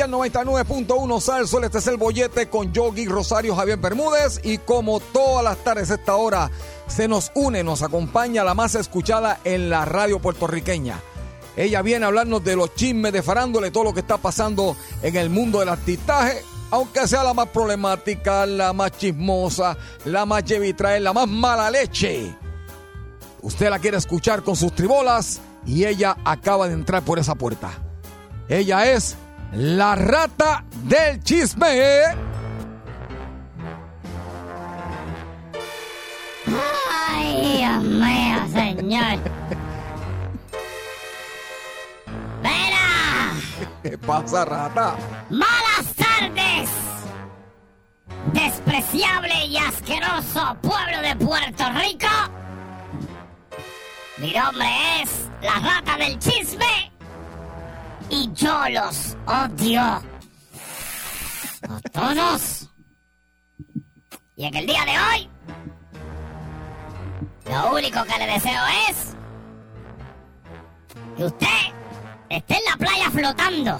Regreso aquí al 99.1 Sal Sol, este es el bollete con Yogi Rosario Javier Bermúdez y como todas las tardes esta hora se nos une, nos acompaña la más escuchada en la radio puertorriqueña. Ella viene a hablarnos de los chismes de farándula y todo lo que está pasando en el mundo del artistaje, aunque sea la más problemática, la más chismosa, la más llevitrae, la más mala leche. Usted la quiere escuchar con sus tribolas y ella acaba de entrar por esa puerta. Ella es la rata del chisme. Ay, Dios mío, señor. ¡Vera! ¿Qué pasa, rata? ¡Malas tardes! Despreciable y asqueroso pueblo de Puerto Rico. Mi nombre es la rata del chisme. Y yo los odio. A todos. Y en el día de hoy, lo único que le deseo es que usted esté en la playa flotando.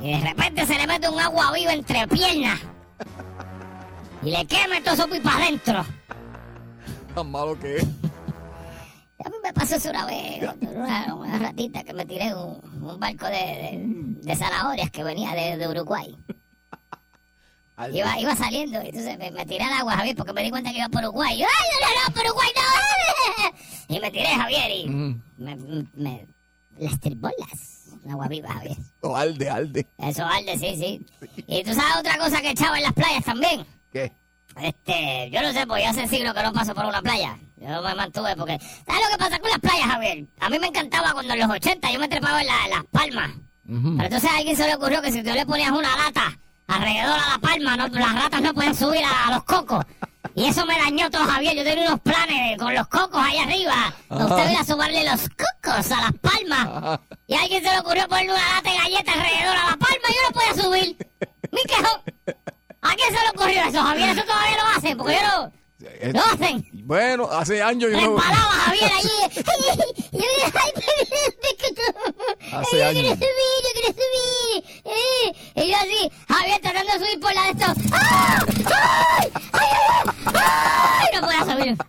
Y de repente se le mete un agua viva entre piernas. Y le queme todo eso para adentro. Tan malo que es. A mí me pasó eso una vez, una, una ratita que me tiré un, un barco de, de, de zanahorias que venía de, de Uruguay. Iba, iba saliendo y entonces me, me tiré al agua, Javier, porque me di cuenta que iba por Uruguay. Yo, ¡Ay, no, no, no, por Uruguay no! Y me tiré, Javier, y me, me, las tribolas. Agua viva, Javier. No, alde, alde. Eso, Alde, sí, sí. Y tú sabes otra cosa que echaba en las playas también. ¿Qué? Este, yo no sé, pues ya hace siglos que no paso por una playa. Yo me mantuve porque... ¿Sabes lo que pasa con las playas, Javier? A mí me encantaba cuando en los 80 yo me trepaba en, la- en las palmas. Pero entonces a alguien se le ocurrió que si tú le ponías una lata alrededor a la palma, no, las ratas no pueden subir a, a los cocos. Y eso me dañó todo, Javier. Yo tenía unos planes con los cocos ahí arriba. Usted iba a sumarle los cocos a las palmas. Y a alguien se le ocurrió ponerle una lata de galleta alrededor a la palma y yo no podía subir. Mi quejo. ¿A quién se le ocurrió eso, Javier? Eso todavía lo hacen, porque yo no... Eh, Lo hacen. Bueno, hace años yo no. Resbalaba Javier allí. Y yo Hace quiero subir, yo quiero subir. Eh, Y yo así, Javier tratando de subir por la de estos. ¡Ah! ¡Ay! ¡Ay, ay, ay! ¡Ay! No podía subir.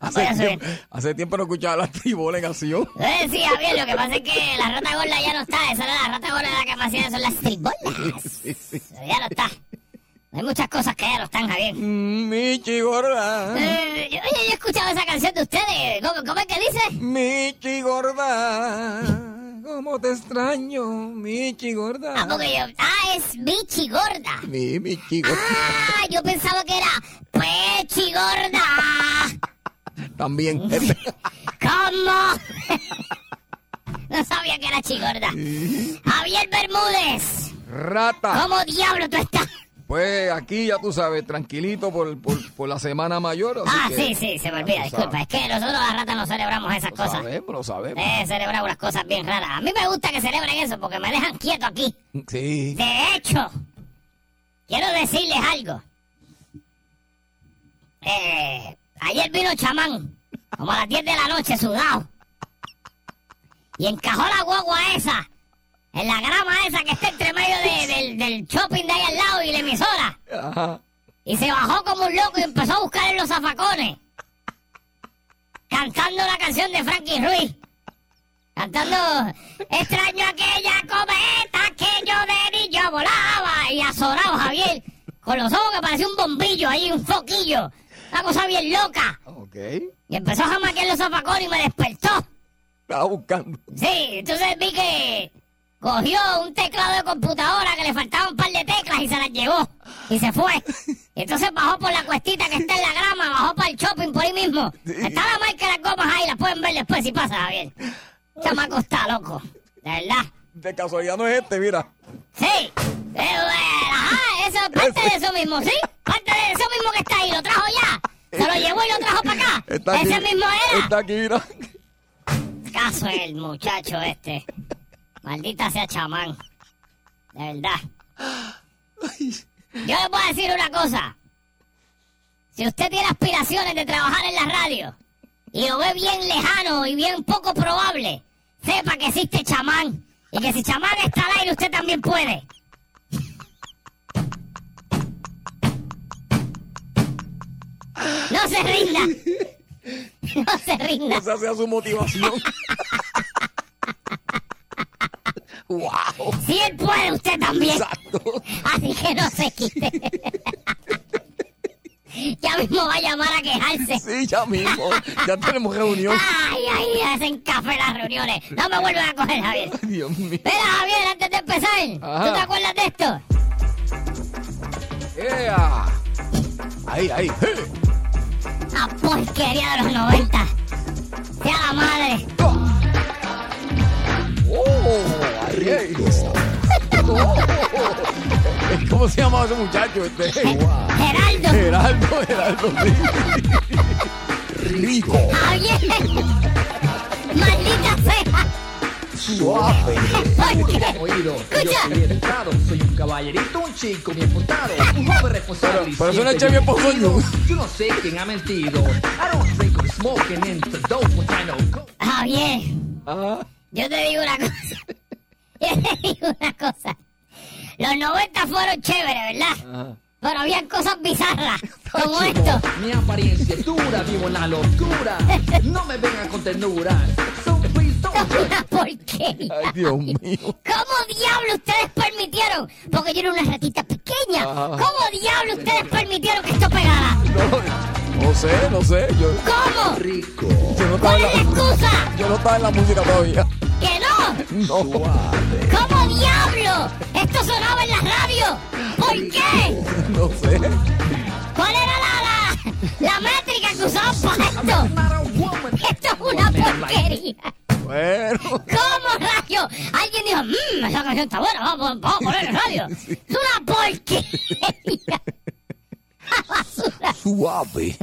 Hace tiempo, hace tiempo no escuchaba la tribola en acción. Eh, sí, Javier, lo que pasa es que la rata gorda ya no está. Esa era la rata gorda la que me hacía son las tribolas. Sí, sí. Ya no está. Hay muchas cosas que ya no están, Javier. Michi gorda. Eh, yo- oye, yo he escuchado esa canción de ustedes. ¿Cómo, cómo es que dice? Michi gorda. ¿Cómo te extraño, Michi gorda? Ah, porque yo. Ah, es bichi gorda. Mi Michi gorda. Ah, yo pensaba que era pechi gorda. También. ¿Cómo? no sabía que era chigorda. Javier Bermúdez. Rata. ¿Cómo diablo tú estás? Pues aquí ya tú sabes, tranquilito por, por, por la semana mayor. así Ah, que- sí, sí, se me olvida, disculpa. Es que nosotros las ratas no celebramos esas Lo cosas. sabemos, lo sabemos. Eh, celebrar unas cosas bien raras. A mí me gusta que celebren eso porque me dejan quieto aquí. Sí. De hecho, quiero decirles algo. eh, ayer vino chamán, como a las 10 de la noche, sudado. Y encajó la guagua esa, en la grama esa que está entre medio de- del, del shopping de ahí al lado y la emisora. Ajá. Y se bajó como un loco y empezó a buscar en los zafacones. Cantando la canción de Frankie Ruiz. Cantando Extraño aquella cometa que yo de niño volaba. Y azorado Javier. Con los ojos que parecía un bombillo ahí, un foquillo. Una cosa bien loca. Ok. Y empezó a jamaquear los zafacones y me despertó. Estaba buscando. Sí, entonces vi que cogió un teclado de computadora que le faltaba un par de teclas y se las llevó. Y se fue. Y entonces bajó por la cuestita que está en la grama, bajó para el shopping por ahí mismo. Está la marca de las gomas ahí, las pueden ver después si pasa, Javier. Chamaco está loco. De verdad. De casualidad no es este, mira. Sí. Eh, ajá, eso es parte de eso mismo, ¿sí? Parte de eso mismo que está ahí. Lo trajo ya. Se lo llevó y lo trajo para acá. Está aquí. Ese mismo era. Está aquí, mira. caso el muchacho este. Maldita sea chamán. De verdad. Yo le puedo decir una cosa. Si usted tiene aspiraciones de trabajar en la radio y lo ve bien lejano y bien poco probable, sepa que existe chamán. Y que si chamán está al aire, usted también puede. No se rinda. No se rinda. Esa sea su motivación. wow. Si él puede, usted también. Exacto. Así que no se quite. ya mismo va a llamar a quejarse. Sí, ya mismo. Ya tenemos reunión. Ay, ay, hacen café las reuniones. No me vuelven a coger, Javier. Ay, Dios mío. Mira, Javier, antes de empezar, Ajá. ¿tú te acuerdas de esto? ¡Ea! Ahí, ahí. ¡Eh! La porquería de los 90. Sea la madre. ¡Oh! Ahí, ahí. Oh. ¿Cómo se llama ese muchacho? Este? Geraldo. Geraldo, Geraldo. sí. Rico. Javier. Maldita sea. Suave. ¿Por qué? Oído, Escucha. yo soy educado, soy un caballerito, un chico bien portado, un joven responsable. pero no es Chevy Esposoño. divertido. Yo no sé quién ha mentido. I don't drink or smoking into dope when I know. Javier, Ajá. Yo te digo una cosa. Yo te digo una cosa. Los 90 fueron chéveres, ¿verdad? Ajá. Pero habían cosas bizarras, como esto. Mi apariencia es dura, vivo en la locura. No me vengan con ternura. So please don't una porquería. Ay, Dios mío. ¿Cómo diablo ustedes permitieron? Porque yo era una ratita pequeña. Ajá. ¿Cómo diablo ustedes permitieron que esto pegara? No, no sé, no sé. Yo, ¿Cómo? Rico. yo no ¿Cuál es la, excusa? yo no estaba en la música todavía. ¡Que no! ¿Cómo diablo? Esto sonaba en la radio. ¿Por qué? No sé. ¿Cuál era la, la, la métrica que usaban para esto? Esto es una porquería. Bueno. ¿Cómo rayo? Alguien dijo, mmm, esa canción está buena, vamos, vamos a poner en radio. Es una porquería. Basura. Suave.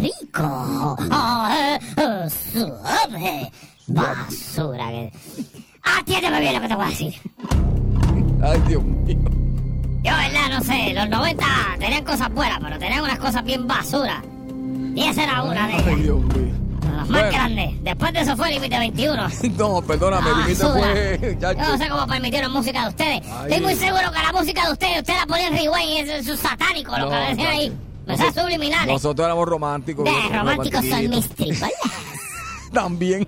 Rico. Ah, eh, eh, suave. Basura. que- Atiéndeme bien lo que te voy a decir. Ay, Dios mío. Yo, verdad, no sé, los 90 tenían cosas buenas, pero tenían unas cosas bien basura. Y esa era una de Ay, ellas. Dios mío. Las más grandes. Después de eso fue Límite 21. No, perdóname, el límite fue. Yo no sé cómo permitieron música de ustedes. Ay. Estoy muy seguro que la música de ustedes, ustedes la ponen rewind y eso, es satánico, lo que decían ahí. Mensajes subliminales. Nosotros éramos románticos. De románticos son mis. También.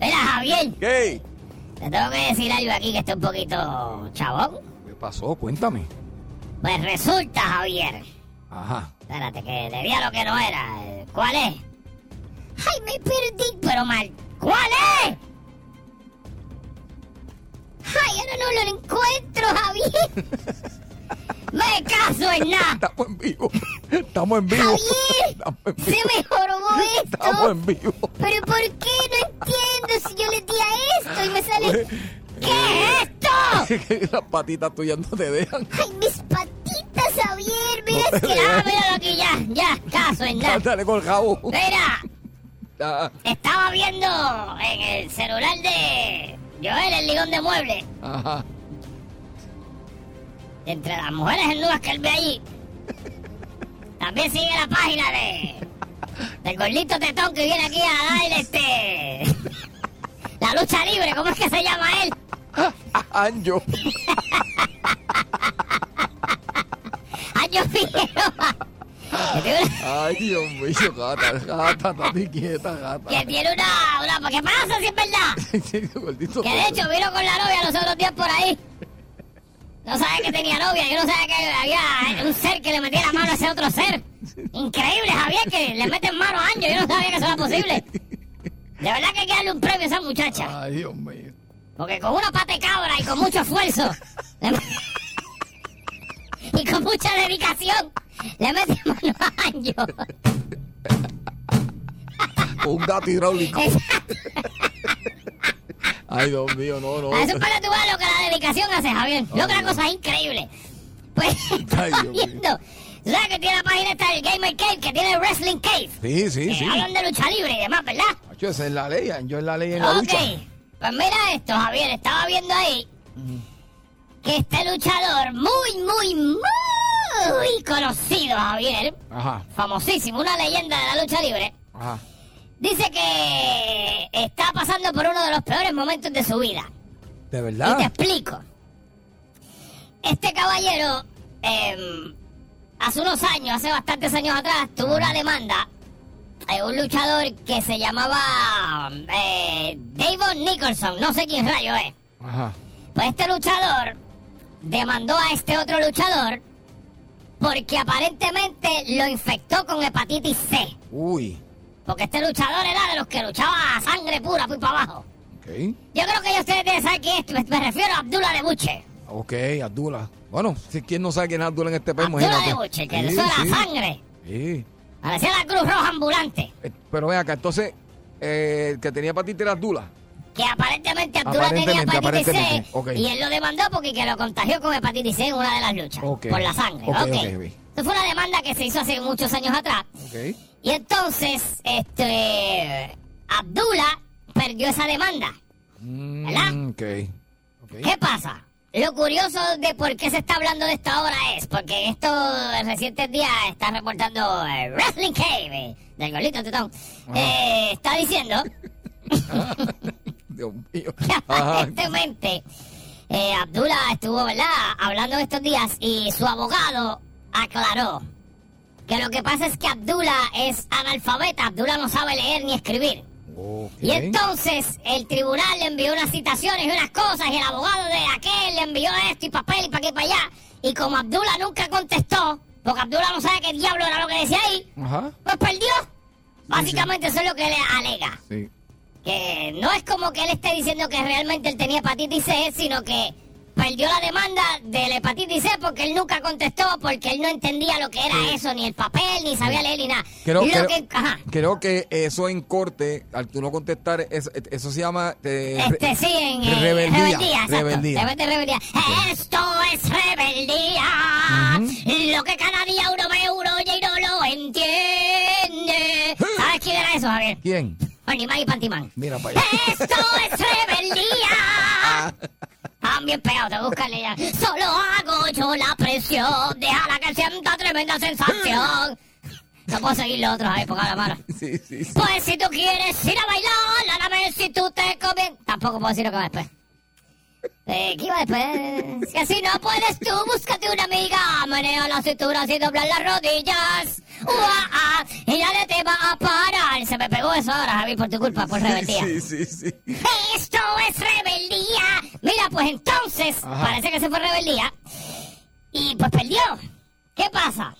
Mira, Javier, ¿Qué? te tengo que decir algo aquí que está un poquito chabón. ¿Qué pasó? Cuéntame. Pues resulta, Javier. Ajá. Espérate, que le di a lo que no era. ¿Cuál es? ¡Ay, me perdí! Pero mal. ¿Cuál es? ¡Ay, ahora no lo encuentro, Javier! ¡Me caso en nada! Estamos en vivo. Estamos en vivo. ¡Javier! Estamos en ¡Se vivo. me jorobó Estamos esto! en vivo. ¿Pero por qué? No entiendo si yo le di a esto y me sale... ¿Qué es esto? Las patitas tuyas no te dejan. ¡Ay, mis patitas, Javier! Mira, No es que... Ah, míralo aquí, ya, ya, caso en nada. Dale con el jabo. Mira, Ah, Estaba viendo en el celular de Joel, el ligón de muebles. Ajá. Entre las mujeres desnudas que él ve allí, también sigue la página de del gordito tetón que viene aquí a dar este la lucha libre, ¿cómo es que se llama él? Anjo. Año Figueroa. Ay, Dios mío, gata, gata, estate quieta, gata. que tiene una, una ¿qué pasa si es verdad? Gordito Que de hecho vino con la novia los otros días por ahí. No sabía que tenía novia, yo no sabía que había un ser que le metiera mano a ese otro ser. Increíble, Javier, que le meten mano a Anjo, yo no sabía que eso era posible. De verdad que hay que darle un premio a esa muchacha. Ay, Dios mío. Porque con una pata de cabra y con mucho esfuerzo y con mucha dedicación le mete mano a Anjo. Un gato hidráulico. Ay, Dios mío, no, no. A eso es para que tú veas lo que la dedicación hace, Javier. Lo que la cosa es increíble. Pues Ay, viendo. ¿Tú ¿Sabes que tiene la página esta del Gamer Cave? Que tiene Wrestling Cave. Sí, sí, que sí. hablan de lucha libre y demás, ¿verdad? Macho, esa es la ley, yo es la ley en la Ok. lucha. Pues mira esto, Javier. Estaba viendo ahí que este luchador muy, muy, muy conocido, Javier. Ajá, Famosísimo, una leyenda de la lucha libre. ajá. Dice que está pasando por uno de los peores momentos de su vida. ¿De Y te verdad? explico. Este caballero, eh, hace unos años, hace bastantes años atrás, tuvo una demanda de un luchador que se llamaba eh, Davon Nicholson, no sé quién rayo es. Ajá. Pues este luchador demandó a este otro luchador porque aparentemente lo infectó con hepatitis C. Uy. Porque este luchador era de los que luchaba a sangre pura, fui para abajo. Ok. Yo creo que ya ustedes deben saber quién es. Me, refiero a Abdullah de Buche. Ok, Abdullah. Bueno, si quien no sabe quién es Abdullah en este país, Abdullah imagínate. de Buche, que Sí, eso era sí. sangre. Sí. Parecía la Cruz Roja ambulante. Eh, Pero ven acá, entonces, eh, el que tenía hepatitis era Abdullah. Que aparentemente Abdullah tenía hepatitis C. aparentemente, ok. Y él lo demandó porque que lo contagió con hepatitis C en una de las luchas. Ok. Por la sangre. Ok. Esto fue una demanda que se hizo hace muchos años atrás. Ok. Y entonces, este. Abdullah perdió esa demanda. ¿Verdad? Mm. ¿Qué pasa? Lo curioso de por qué se está hablando de esto ahora es porque en recientes días está reportando eh, Wrestling Cave eh, del golito tetón. Eh, está diciendo Dios mío. aparentemente eh, Abdullah estuvo, ¿verdad? Hablando estos días y su abogado aclaró que lo que pasa es que Abdullah es analfabeta, Abdullah no sabe leer ni escribir. Y entonces el tribunal le envió unas citaciones y unas cosas y el abogado de aquel le envió esto y papel y para aquí y para allá. Y como Abdullah nunca contestó, porque Abdullah no sabe qué diablo era lo que decía ahí, Ajá. pues perdió. Básicamente eso es lo que le alega. Sí. Que no es como que él esté diciendo que realmente él tenía hepatitis C, sino que perdió la demanda de la hepatitis C porque él nunca contestó, porque él no entendía lo que era eso, ni el papel, ni sabía leer, ni nada. Creo, creo- que- ajá. creo que eso en corte, al tú no contestar, eso, eso se llama... eh, Este sí, en eh, rebeldía, rebeldía. exacto. rebeldía. De rebeldía. Esto es rebeldía. Lo que cada día uno ve uno oye y no lo entiende. ¿Sabes quién era eso, Javier? ¿Quién? Animal y Pantimán. Mira para allá. Esto es rebeldía. Bien pegados, te búscale ya. Solo hago yo la presión. Déjala que sienta tremenda sensación. No puedo seguir los otros ahí, ponga la mano. Sí, sí, sí. Pues si tú quieres ir a bailar, lárame si tú te comes. Tampoco puedo decir lo que va después. Eh, ¿Qué iba después? Si así no puedes tú, búscate una amiga. Menea la cintura sin doblar las rodillas. Ua, ah, y nadie te va a parar. Se me pegó eso ahora, Javi, por tu culpa, por rebeldía. Sí, sí, sí. Esto es rebeldía. Mira, pues entonces, Ajá. parece que se fue rebeldía. Y pues perdió. ¿Qué pasa?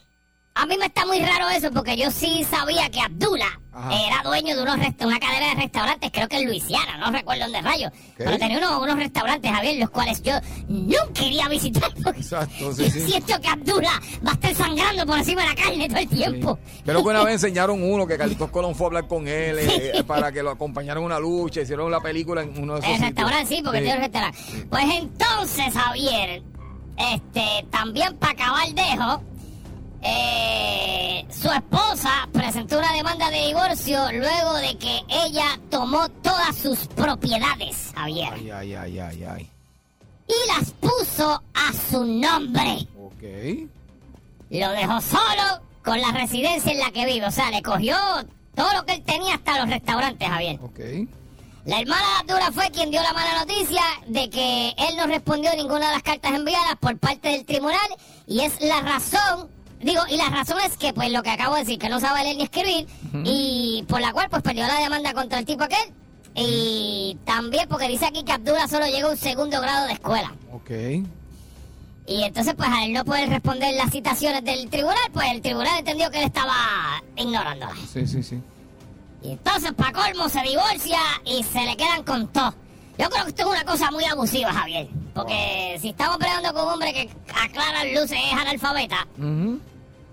A mí me está muy raro eso porque yo sí sabía que Abdullah Ajá. era dueño de unos una cadena de restaurantes, creo que en Luisiana, no recuerdo dónde rayo. Pero tenía unos, unos restaurantes, Javier, los cuales yo nunca quería visitar porque Exacto, sí, yo sí. siento que Abdullah va a estar sangrando por encima de la carne todo el tiempo. Creo que una vez enseñaron uno que Carlitos Colón fue a hablar con él eh, para que lo acompañaran en una lucha, hicieron la película en uno de esos El sitios. restaurante sí, porque Sí. tiene un restaurante. Pues entonces, Javier, este, también para acabar dejo, eh, su esposa presentó una demanda de divorcio luego de que ella tomó todas sus propiedades, Javier. Ay, ay, ay, ay, ay. y las puso a su nombre. Ok. Lo dejó solo con la residencia en la que vive. O sea, le cogió todo lo que él tenía hasta los restaurantes, Javier. Ok. La hermana de Abdullah fue quien dio la mala noticia de que él no respondió a ninguna de las cartas enviadas por parte del tribunal y es la razón, digo, y la razón es que, pues lo que acabo de decir, que no sabe leer ni escribir y por la cual pues perdió la demanda contra el tipo aquel y también porque dice aquí que Abdullah solo llegó a un segundo grado de escuela. Ok. Y entonces, pues al no poder responder las citaciones del tribunal, pues el tribunal entendió que él estaba ignorándolas. Sí, sí, sí. Y entonces, para colmo, se divorcia y se le quedan con todo. Yo creo que esto es una cosa muy abusiva, Javier. Porque si estamos peleando con un hombre que aclara luces es analfabeta.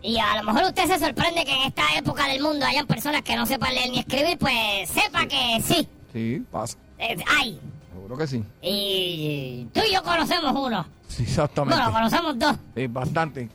Y a lo mejor usted se sorprende que en esta época del mundo hayan personas que no sepan leer ni escribir, pues sepa que sí, Sí, pasa. eh, hay. Seguro que sí. Y tú y yo conocemos uno. Sí, exactamente. Bueno, conocemos dos, Sí, bastante.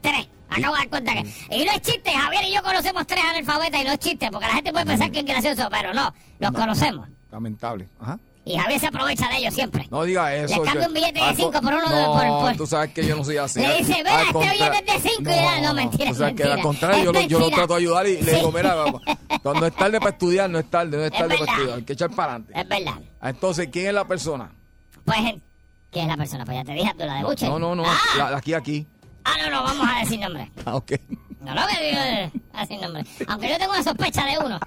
tres. Acabo de dar cuenta que... Y no es chiste, Javier y yo conocemos tres analfabetas y no es chiste, porque la gente puede pensar que es gracioso, pero no, los conocemos. Lamentable. Ajá. Y Javier se aprovecha de ellos siempre. No diga eso. Le cambia un billete de al cinco co- por uno de- no, por- por- tú sabes que yo no soy así. Le dice, "Mira, este billete es de cinco", y era, "No, mentira, O sea, que al contrario, yo, lo- Es yo lo trato de ayudar y le digo, mira, vamos, cuando es tarde para estudiar, no es tarde, no es Es tarde para verdad. estudiar. Hay que echar para adelante. Es verdad. Entonces, ¿quién es la persona? Pues, ¿quién es la persona? Pues ya te dije, Abdullah de Buche. No, no, no. Ah, la- aquí, aquí. ah, no, no, vamos a decir nombre. Ah, ok. No, no, que a decir nombre. Aunque yo tengo una sospecha de uno.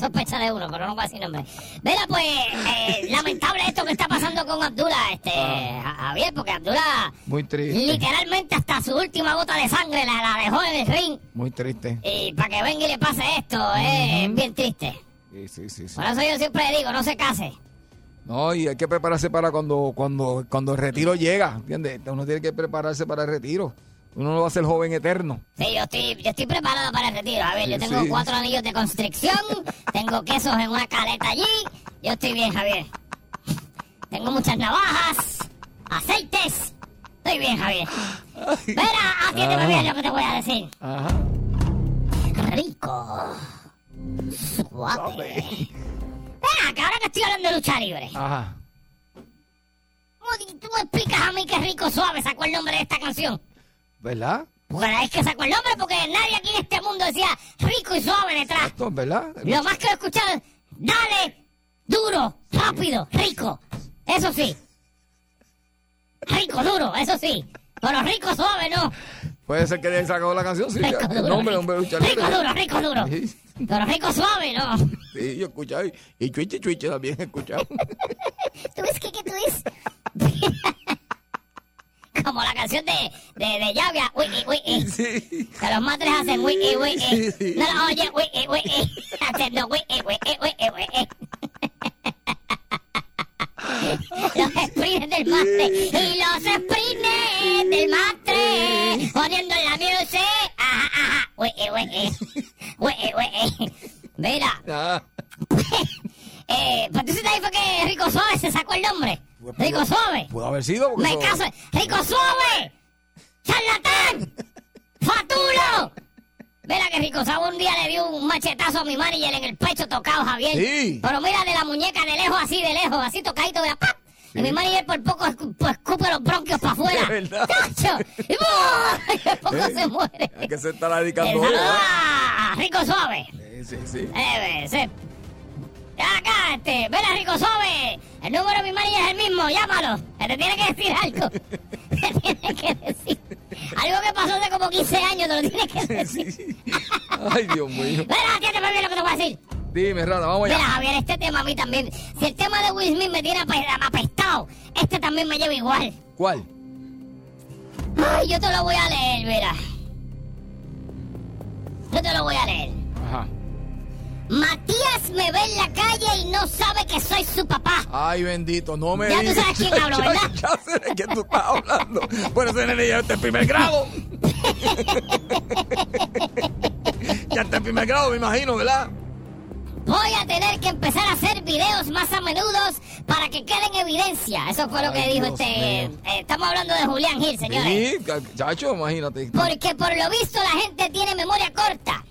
Sospecha de uno, pero no voy a decir nombre. Mira, pues, eh, lamentable esto que está pasando con Abdullah, este, Ja- Javier, porque Abdullah Muy triste. literalmente hasta su última gota de sangre la, la dejó en el ring. Muy triste. Y para que venga y le pase esto, es bien triste. Sí, sí, sí. sí. Por eso yo siempre digo, no se case. No, y hay que prepararse para cuando, cuando, cuando el retiro llega, ¿entiendes? Uno tiene que prepararse para el retiro. Uno no va a ser joven eterno. Sí, yo estoy, yo estoy preparado para el retiro. A ver, yo tengo sí. cuatro anillos de constricción, tengo quesos en una caleta allí. Yo estoy bien, Javier. Tengo muchas navajas, aceites. Estoy bien, Javier. Mira, atiéndeme bien lo que te voy a decir. Ajá. Rico. Suave. Mira, que ahora que estoy hablando de lucha libre. Ajá. ¿Cómo tú me explicas a mí que Rico Suave sacó el nombre de esta canción? ¿Verdad? Porque es que sacó el nombre porque nadie aquí en este mundo decía rico y suave detrás. Esto, ¿verdad? Lo más que he escuchado es dale, duro, rápido, rico. Eso sí. Rico, duro, eso sí. Pero rico, suave, no. Puede ser que le haya sacado la canción, sí. Rico, el duro. nombre, rico. hombre, rico, duro, rico, duro. Pero rico, suave, no. sí, yo he escuchado. Y, chuiche, chuiche también he escuchado. ¿Tú ves qué, qué tú dices? Como la canción de, de, de Llavia, wiki, wiki. sí. Que los madres hacen wiki, wiki. Sí, sí. No, no, oye, wiki, wiki. Haciendo wiki, wiki, wiki, wiki. Los sprints del matre y los sprints del matre poniendo la music. Ajá, ajá. Wiki, wiki. Wiki, wiki. Mira, Ah, eh, pues entonces ahí fue que Rico Suave se sacó el nombre. Rico Suave. pudo haber sido. porque Me caso. Javier. Sí. Pero mira de la muñeca de lejos, así de lejos, así tocadito de la ¡pap! Y mi manager por poco escu- pues, escupe los bronquios para afuera. ¡Tacho! Y por poco Eh, se muere. Que se estará El dedicando a Rico Suave. Sí, sí, sí. Eh, sí. Acá, este, ven a Rico Suave. El número de mi manager es el mismo, llámalo. Que te tiene que decir algo. Te tiene que decir. Algo que pasó hace como 15 años, te lo tiene que decir. Sí. Ay, Dios mío. Mira, atiéndeme bien lo que te voy a decir. Dime, Rana, vamos Mira, allá. Javier, este tema a mí también. Si el tema de Will Smith me tiene ape- apestado, este también me lleva igual. ¿Cuál? Ay, yo te lo voy a leer, mira. Yo te lo voy a leer. Ajá. Matías me ve en la calle y no sabe que soy su papá. Ay, bendito, no me Ya tú sabes quién hablo, Ya- ¿verdad? Ya, sé de quién tú estás hablando. Por ese nene ya está en primer grado. ya está en primer grado, me imagino, ¿verdad? Voy a tener que empezar a hacer videos más a menudo para que quede en evidencia. Eso fue lo que Ay, dijo Dios este. eh, estamos hablando de Julián Gil, señores. Sí, chacho, imagínate. Porque por lo visto la gente tiene memoria corta.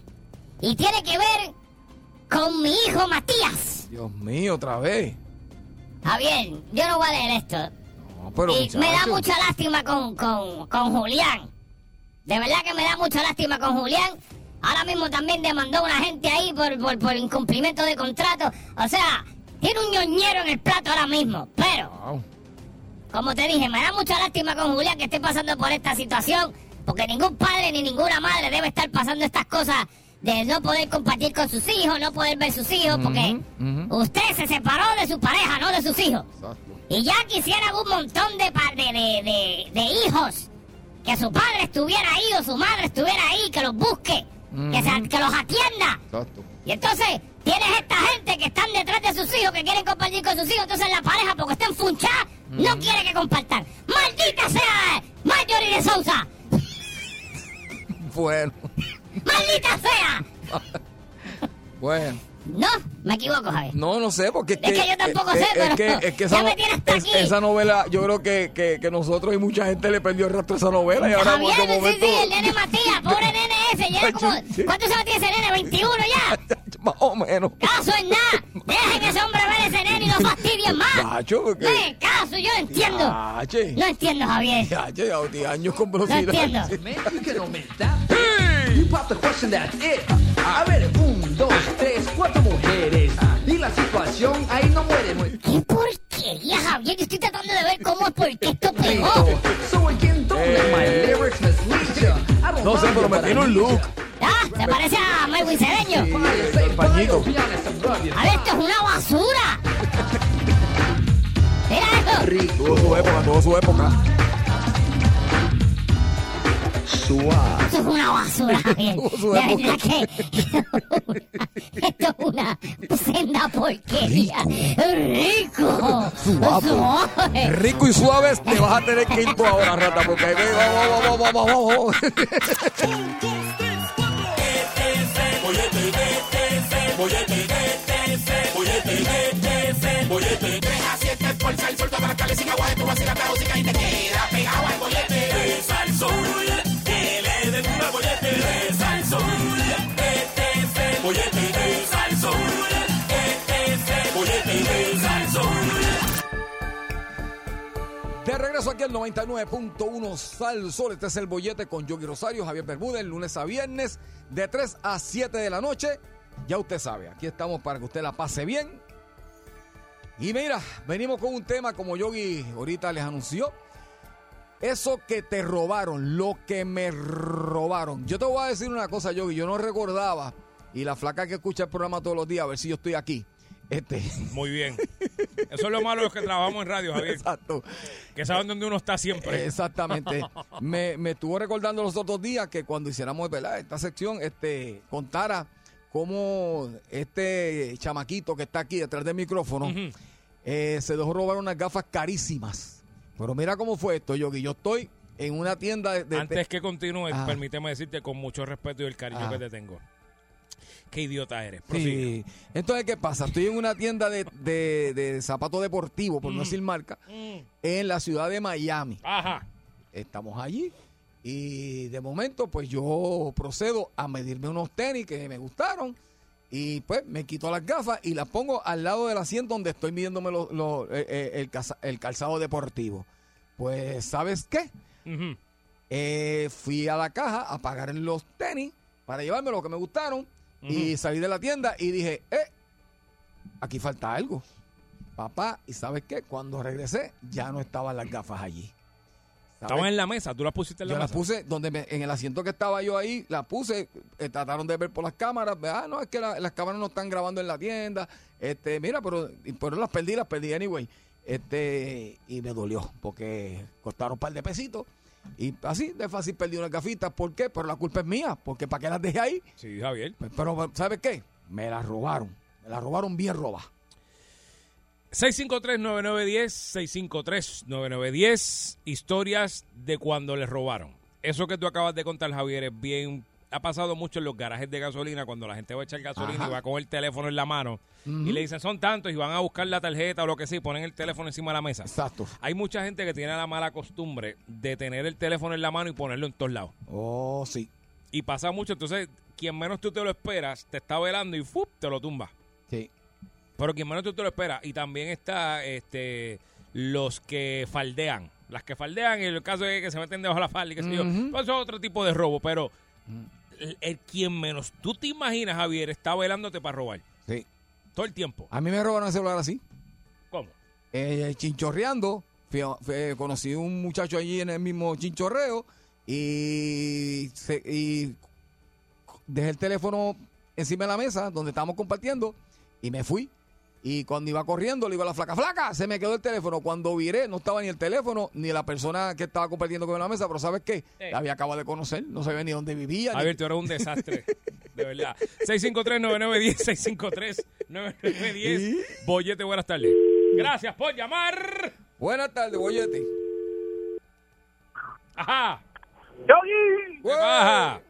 Y tiene que ver con mi hijo Matías. Dios mío, otra vez. Javier, yo no voy a leer esto. No, pero y me da mucha lástima con, con, con Julián. De verdad que me da mucha lástima con Julián. Ahora mismo también demandó a una gente ahí por, por, por incumplimiento de contrato. O sea, tiene un ñoñero en el plato ahora mismo. Pero, Wow. como te dije, me da mucha lástima con Julián que esté pasando por esta situación. Porque ningún padre ni ninguna madre debe estar pasando estas cosas de no poder compartir con sus hijos, no poder ver sus hijos. Porque usted se separó de su pareja, no de sus hijos. Exacto. Y ya quisieran un montón de, de, de- de hijos. Que su padre estuviera ahí o su madre estuviera ahí, que los busque, que, se- que los atienda. Exacto. Y entonces tienes esta gente que están detrás de sus hijos, que quieren compartir con sus hijos. Entonces la pareja, porque está enfunchada, no quiere que compartan. ¡Maldita sea Marjorie de Sousa! Bueno, ¡Maldita sea! bueno. No, me equivoco, Javier. No, no sé, porque es Es que yo tampoco sé, es pero que, es que esa, ya me no- tienes hasta es- aquí. esa novela, yo creo que, que, que nosotros y mucha gente le perdió el rastro a esa novela y ahora Javier, sí, momento... sí, el nene Matías, pobre nene ese, ya como... Sí. ¿Cuántos años tiene ese nene? 21 ya. Más o menos. Caso en nada. Dejen ese hombre ver ese nene y no fastidien más. Chacho, porque... Eh, caso, yo no entiendo. Chache. No entiendo, Javier. Chache, ya tiene años con No velocidad. entiendo. Man, you pop the question, that's it. A ver, un, dos, tres, cuatro mujeres. Y la situación ahí no muere. muere. ¡Qué porquería, Javier! Estoy tratando de ver cómo es por qué esto pegó. So again, don't let my lyrics mislead ya. I don't No sé, pero me tiene un look. Ah, se parece a Melvin Cedeño. El pañito. A ver, esto es una basura. Mira eso. Rico, Tuvo su época, tuvo su época. Suave. Esto es una basura, Javier. De verdad que esto es una senda porquería. Rico. Suave. Suave. Rico y suaves, te vas a tener que ir tú ahora, rata, porque ahí vamos, vamos, vamos, vamos, aquí al 99.1 Sal Sol. Este es el bollete con Yogi Rosario, Javier Bermúdez, lunes a viernes, de 3 a 7 de la noche. Ya usted sabe, aquí estamos para que usted la pase bien. Y mira, venimos con un tema como Yogi ahorita les anunció. Eso que te robaron, lo que me robaron. Yo te voy a decir una cosa, Yogi, yo no recordaba, y la flaca que escucha el programa todos los días, a ver si yo estoy aquí. Este, Muy bien. Eso es lo malo de los que trabajamos en radio, Javier. exacto. Que saben dónde uno está siempre. Exactamente. me, me estuvo recordando los otros días que cuando hiciéramos ¿verdad? esta sección, este, contara cómo este chamaquito que está aquí detrás del micrófono eh, se dejó robar unas gafas carísimas. Pero mira cómo fue esto, Yogi. Yo estoy en una tienda de... de- Antes que continúe, Ah. permíteme decirte con mucho respeto y el cariño Ah. que te tengo. Qué idiota eres. Prosigue. Sí. Entonces, ¿qué pasa? Estoy en una tienda de, de, de zapatos deportivos, por no Mm. decir marca, Mm. en la ciudad de Miami. Ajá. estamos allí y de momento pues yo procedo a medirme unos tenis que me gustaron y pues me quito las gafas y las pongo al lado del asiento donde estoy midiéndome los- los- eh, eh, el, el calzado deportivo. Pues ¿sabes qué? Eh, fui a la caja a pagar los tenis para llevarme lo que me gustaron y salí de la tienda y dije, eh, aquí falta algo. Papá, ¿y sabes qué? Cuando regresé ya no estaban las gafas allí. Estaban en la mesa, tú las pusiste en la Yo las mesa. puse donde me- en el asiento que estaba yo ahí, la puse, eh, trataron de ver por las cámaras, ah, no, es que la- las cámaras no están grabando en la tienda, este, mira, pero, pero las perdí, las perdí anyway, este, y me dolió, porque costaron un par de pesitos, y así, de fácil perdí unas gafitas, ¿por qué? Pero la culpa es mía, porque ¿para qué las dejé ahí? Sí, Javier. Pues, Pero, ¿sabes qué? Me las robaron, me las robaron bien robadas. 653-9910, 653-9910, historias de cuando les robaron. Eso que tú acabas de contar, Javier, es bien... Ha pasado mucho en los garajes de gasolina cuando la gente va a echar gasolina Ajá. y va con el teléfono en la mano y le dicen son tantos y van a buscar la tarjeta o lo que sea y ponen el teléfono encima de la mesa. Exacto. Hay mucha gente que tiene la mala costumbre de tener el teléfono en la mano y ponerlo en todos lados. Oh, sí, Y pasa mucho, entonces quien menos tú te lo esperas te está velando y ¡fup! te lo tumba. sí. Pero quien menos tú te lo esperas. Y también está este los que faldean. Las que faldean, en el caso de que se meten debajo de la falda y qué sé yo. Pues eso es otro tipo de robo. Pero el, quien menos tú te imaginas, Javier, está velándote para robar. Sí. Todo el tiempo. A mí me robaron el celular así. ¿Cómo? eh, chinchorreando. Fui a- fui- conocí un muchacho allí en el mismo chinchorreo y, se- y dejé el teléfono encima de la mesa donde estábamos compartiendo y me fui. Y cuando iba corriendo, le iba a la flaca, flaca, se me quedó el teléfono. Cuando viré, no estaba ni el teléfono ni la persona que estaba compartiendo con la mesa, pero ¿sabes qué? La había acabado de conocer, no sabía ni dónde vivía. ni- Javier, tú eres un desastre. De verdad. 653-9910, 653-9910. Bollete, buenas tardes. Gracias por llamar. Buenas tardes, bollete. Ajá. ¡Yogi! ¿Qué?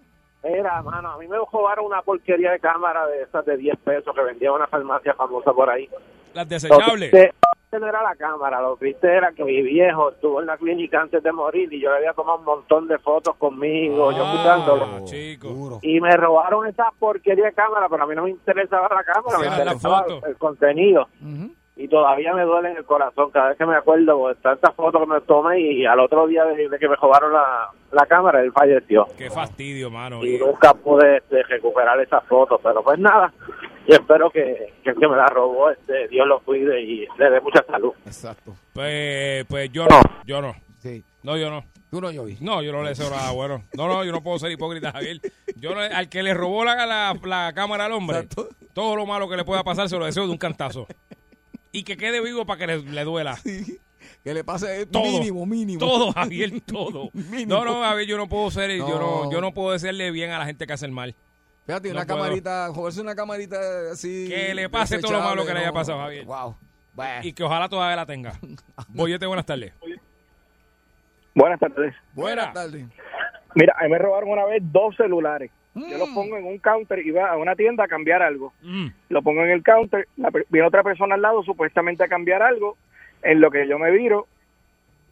Mira, mano, a mí me robaron una porquería de cámara de esas de 10 pesos que vendía una farmacia famosa por ahí. Las Lo desechables. triste no era la cámara, lo triste era que mi viejo estuvo en la clínica antes de morir y yo le había tomado un montón de fotos conmigo, yo cuidándolo. Ah, chico. Y me robaron esa porquería de cámara, pero a mí no me interesaba la cámara, me interesaba foto. el contenido. Ujú. Y todavía me duele en el corazón cada vez que me acuerdo de tantas fotos que me tomé y al otro día de, de que me robaron la, la cámara, él falleció. Qué fastidio, mano. y nunca pude este, recuperar esas fotos, pero pues nada, y espero que, que el que me la robó, este, Dios lo cuide y le dé mucha salud. Exacto. Pues, pues yo no. Yo no. Sí. No, yo no. Tú no, Joey. No, yo no le deseo nada bueno. No, no, yo no puedo ser hipócrita, Javier. Yo no- al que le robó la, la, la cámara al hombre, Exacto. todo lo malo que le pueda pasar se lo deseo de un cantazo. Y que quede vivo para que le, le duela. Que le pase Todo. mínimo, mínimo. Todo, Javier, todo. Mínimo. No, no, Javier, yo no puedo ser, yo no, No. yo no puedo decirle bien a la gente que hace el mal. Fíjate, No una puedo. camarita, joderse una camarita así. Que le pase todo lo malo que le haya pasado, Javier. Wow. Bueno, Y que ojalá todavía la tenga. Boyete, buenas tardes. Buenas tardes. buenas Buena. tardes. Mira, a mí me robaron una vez dos celulares. Yo los Mm. pongo en un counter, iba a una tienda a cambiar algo. Mm. Lo pongo en el counter, la, viene otra persona al lado supuestamente a cambiar algo, en lo que yo me viro,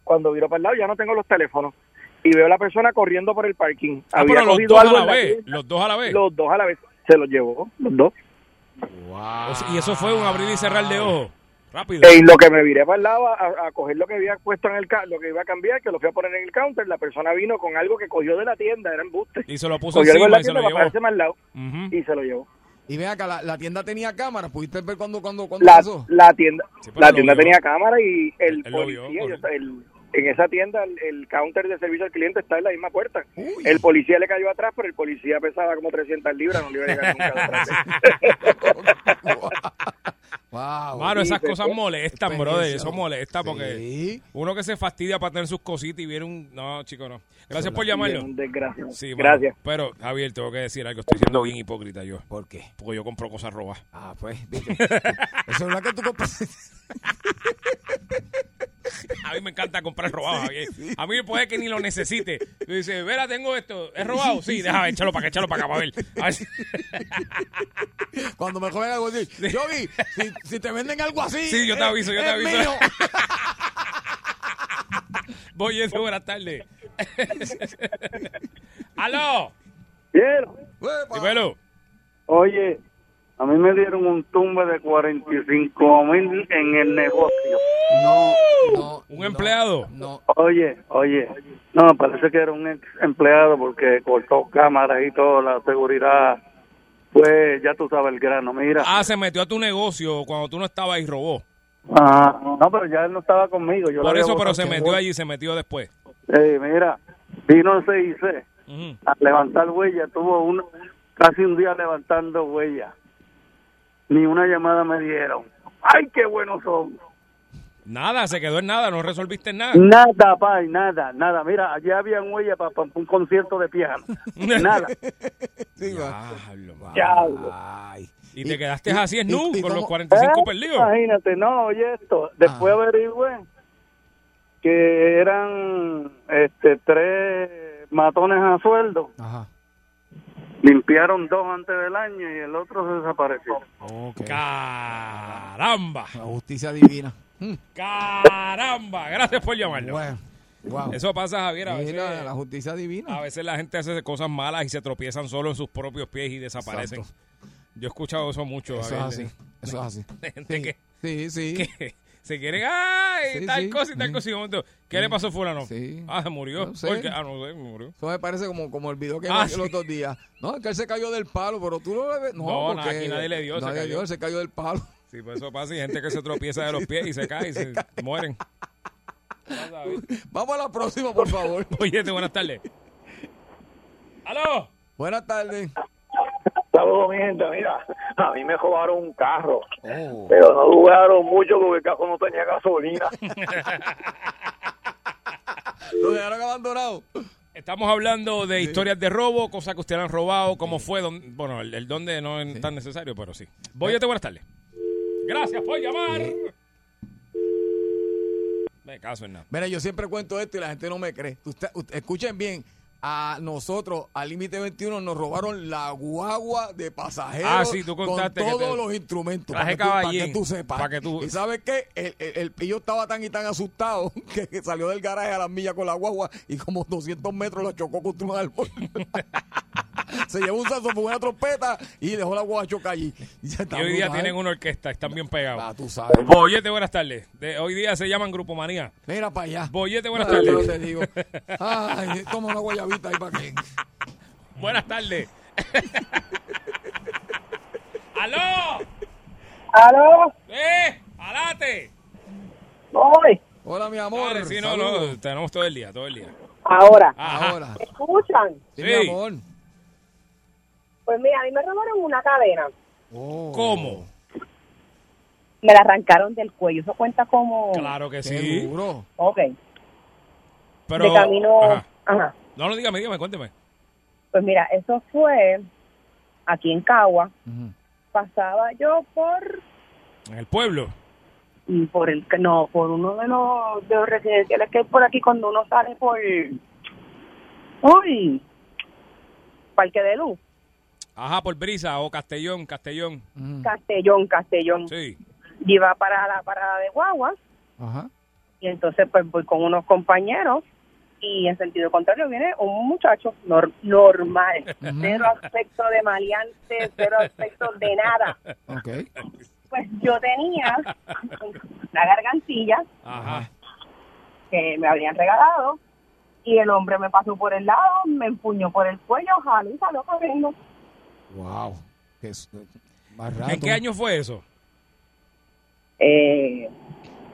cuando viro para el lado ya no tengo los teléfonos. Y veo a la persona corriendo por el parking. Ah, Había pero los dos a algo la vez. tienda. Los dos a la vez. Los dos a la vez. Se los llevó, los dos. O sea, y eso fue un abrir y cerrar de ojos. Rápido. Y lo que me viré para el lado a, a coger lo que había puesto en el ca- lo que iba a cambiar, que lo fui a poner en el counter, la persona vino con algo que cogió de la tienda, era embuste. Y se lo puso Cogió algo encima en la y se tienda lo llevó. pararse más al lado y se lo llevó. Y ven acá, la, la tienda tenía cámara. ¿Pudiste ver cuando, cuando, cuando La, pasó? la tienda, Sí, la tienda vio. tenía cámara y el vio, policía, yo- el- en esa tienda el, el counter de servicio al cliente está en la misma puerta. Uy. El policía le cayó atrás, pero el policía pesaba como 300 libras, no le iba a llegar nunca él. wow. Mano, esas cosas molestan, brother. Eso molesta porque uno que se fastidia para tener sus cositas y viene un... No, chico, no. Gracias por llamarlo. es un. Sí, mano. Gracias. Pero, Javier, tengo que decir algo. Estoy siendo bien hipócrita yo. ¿Por qué? Porque yo compro cosas robas. Ah, pues, viste. El celular que tú compraste. A mí me encanta comprar robado, Javier. A mí puede que ni lo necesite. Tú dices, verá, tengo esto. ¿Es robado? Sí, déjame echarlo para acá, echarlo para acá, para ver. A ver si- Cuando me cogen algo así. Yo vi, si, si te venden algo así. Sí, yo te es- aviso, yo te aviso. mío. Voy a buenas tardes. ¡Aló! Uepa. Dímelo. Oye, a mí me dieron un tumbe de 45 mil en el negocio. No, no. ¿Un no, empleado? No. Oye, oye, no, parece que era un ex empleado porque cortó cámaras y todo, la seguridad. Pues ya tú sabes el grano, mira. Ah, se metió a tu negocio cuando tú no estabas y robó. Ajá. No, pero ya él no estaba conmigo. Yo Por eso, pero se el metió negocio. allí, se metió después. Eh, mira, vino CIC Ujú. a levantar huellas. Tuvo un, casi un día levantando huellas. Ni una llamada me dieron. ¡Ay, qué buenos son! Nada, se quedó en nada, no resolviste nada. Nada, pay, nada, nada. Mira, allá había huella para un concierto de piano. Nada. Sí. Diablo. Diablo. Ay. Y te quedaste así en nu con los cómo- 45 Eh, perdidos. Imagínate, no, oye esto. Después Ah. averigüé que eran este tres matones a sueldo. Ajá. Limpiaron dos antes del año y el otro se desapareció. Caramba, La justicia divina. Mm, caramba. Gracias por llamarnos. Bueno, wow. Eso pasa, Javier, a veces. Mira, la justicia divina. A veces la gente hace cosas malas y se tropiezan solo en sus propios pies y desaparecen. Exacto. Yo he escuchado eso mucho. Eso es así. Eso es así. de gente Sí, que, sí, sí. que se quieren, ¡ay! Sí, tal sí, cosa y tal sí. cosa. y momento, ¿Qué le pasó a fulano? Sí. Ah, se murió. No. Ah, no sé, murió. Eso me parece como, como el video que Ah, los otros días. No, es que él se cayó del palo, pero tú no le ves. No, No, porque aquí nadie le dio, se Nadie cayó. dio, él se cayó del palo. Sí, pues eso pasa y gente que se tropieza de los pies y se cae y se mueren. Vamos a la próxima, por favor. Oye, buenas tardes. ¡Aló! Buenas tardes. Saludos, mi gente. Mira, a mí me robaron un carro, Oh. pero no duraron mucho porque el carro no tenía gasolina. Lo dejaron abandonado. Estamos hablando de historias de robo, cosas que ustedes han robado, cómo fue. dónde- bueno, el, el dónde no es tan necesario, pero sí. Boyete, buenas tardes. Gracias por llamar. Me caso en nada. Mira, yo siempre cuento esto y la gente no me cree. Usted- usted- escuchen bien. A nosotros, al Límite 21, nos robaron la guagua de pasajeros Ah, sí, tú contaste con que todos te- los instrumentos. Para que, tú, para que tú sepas. para que tú- Y ¿sabes qué? El, el, el pillo estaba tan y tan asustado que, que salió del garaje a las millas con la guagua y como 200 metros lo chocó contra un árbol. Se llevó un salto con una trompeta y dejó la guagua chocar allí. Y hoy día tienen una orquesta, están bien pegados. Ah, tú sabes. Boyete, buenas tardes. De- hoy día se llaman Grupo Manía. Mira para allá. Boyete, buenas yo tardes. te digo. Ay, toma una guayabita ahí para que. Buenas tardes. ¡Aló! ¿Aló? ¡Eh! ¡Alate! Voy. Hola, mi amor. Dale, sí, no, no, tenemos todo el día, todo el día. Ahora. Ajá. Ahora. ¿Escuchan? Sí, Sí. mi amor. Pues mira, a mí me robaron una cadena. Oh. ¿Cómo? Me la arrancaron del cuello. Eso cuenta como... Claro que sí. duro. Ok. Pero, de camino... Ajá. Ajá. No, no, dígame, dígame, cuénteme. Pues mira, eso fue aquí en Cagua. Pasaba yo por... En el pueblo. y por el no por uno de los de los residenciales que hay por aquí cuando uno sale por uy Parque de Luz Ajá, por Brisa o Castellón, Castellón. Ujú. Castellón Castellón Sí. y iba para la parada de guaguas Ajá. y entonces pues voy con unos compañeros y en sentido contrario viene un muchacho nor- normal cero aspecto de maleante cero aspecto de nada Ok. pues yo tenía la gargantilla Ajá. que me habían regalado y el hombre me pasó por el lado, me empuñó por el cuello, jaló y salió corriendo. Wow. Qué es- más rato. ¿En qué año fue eso? Eh,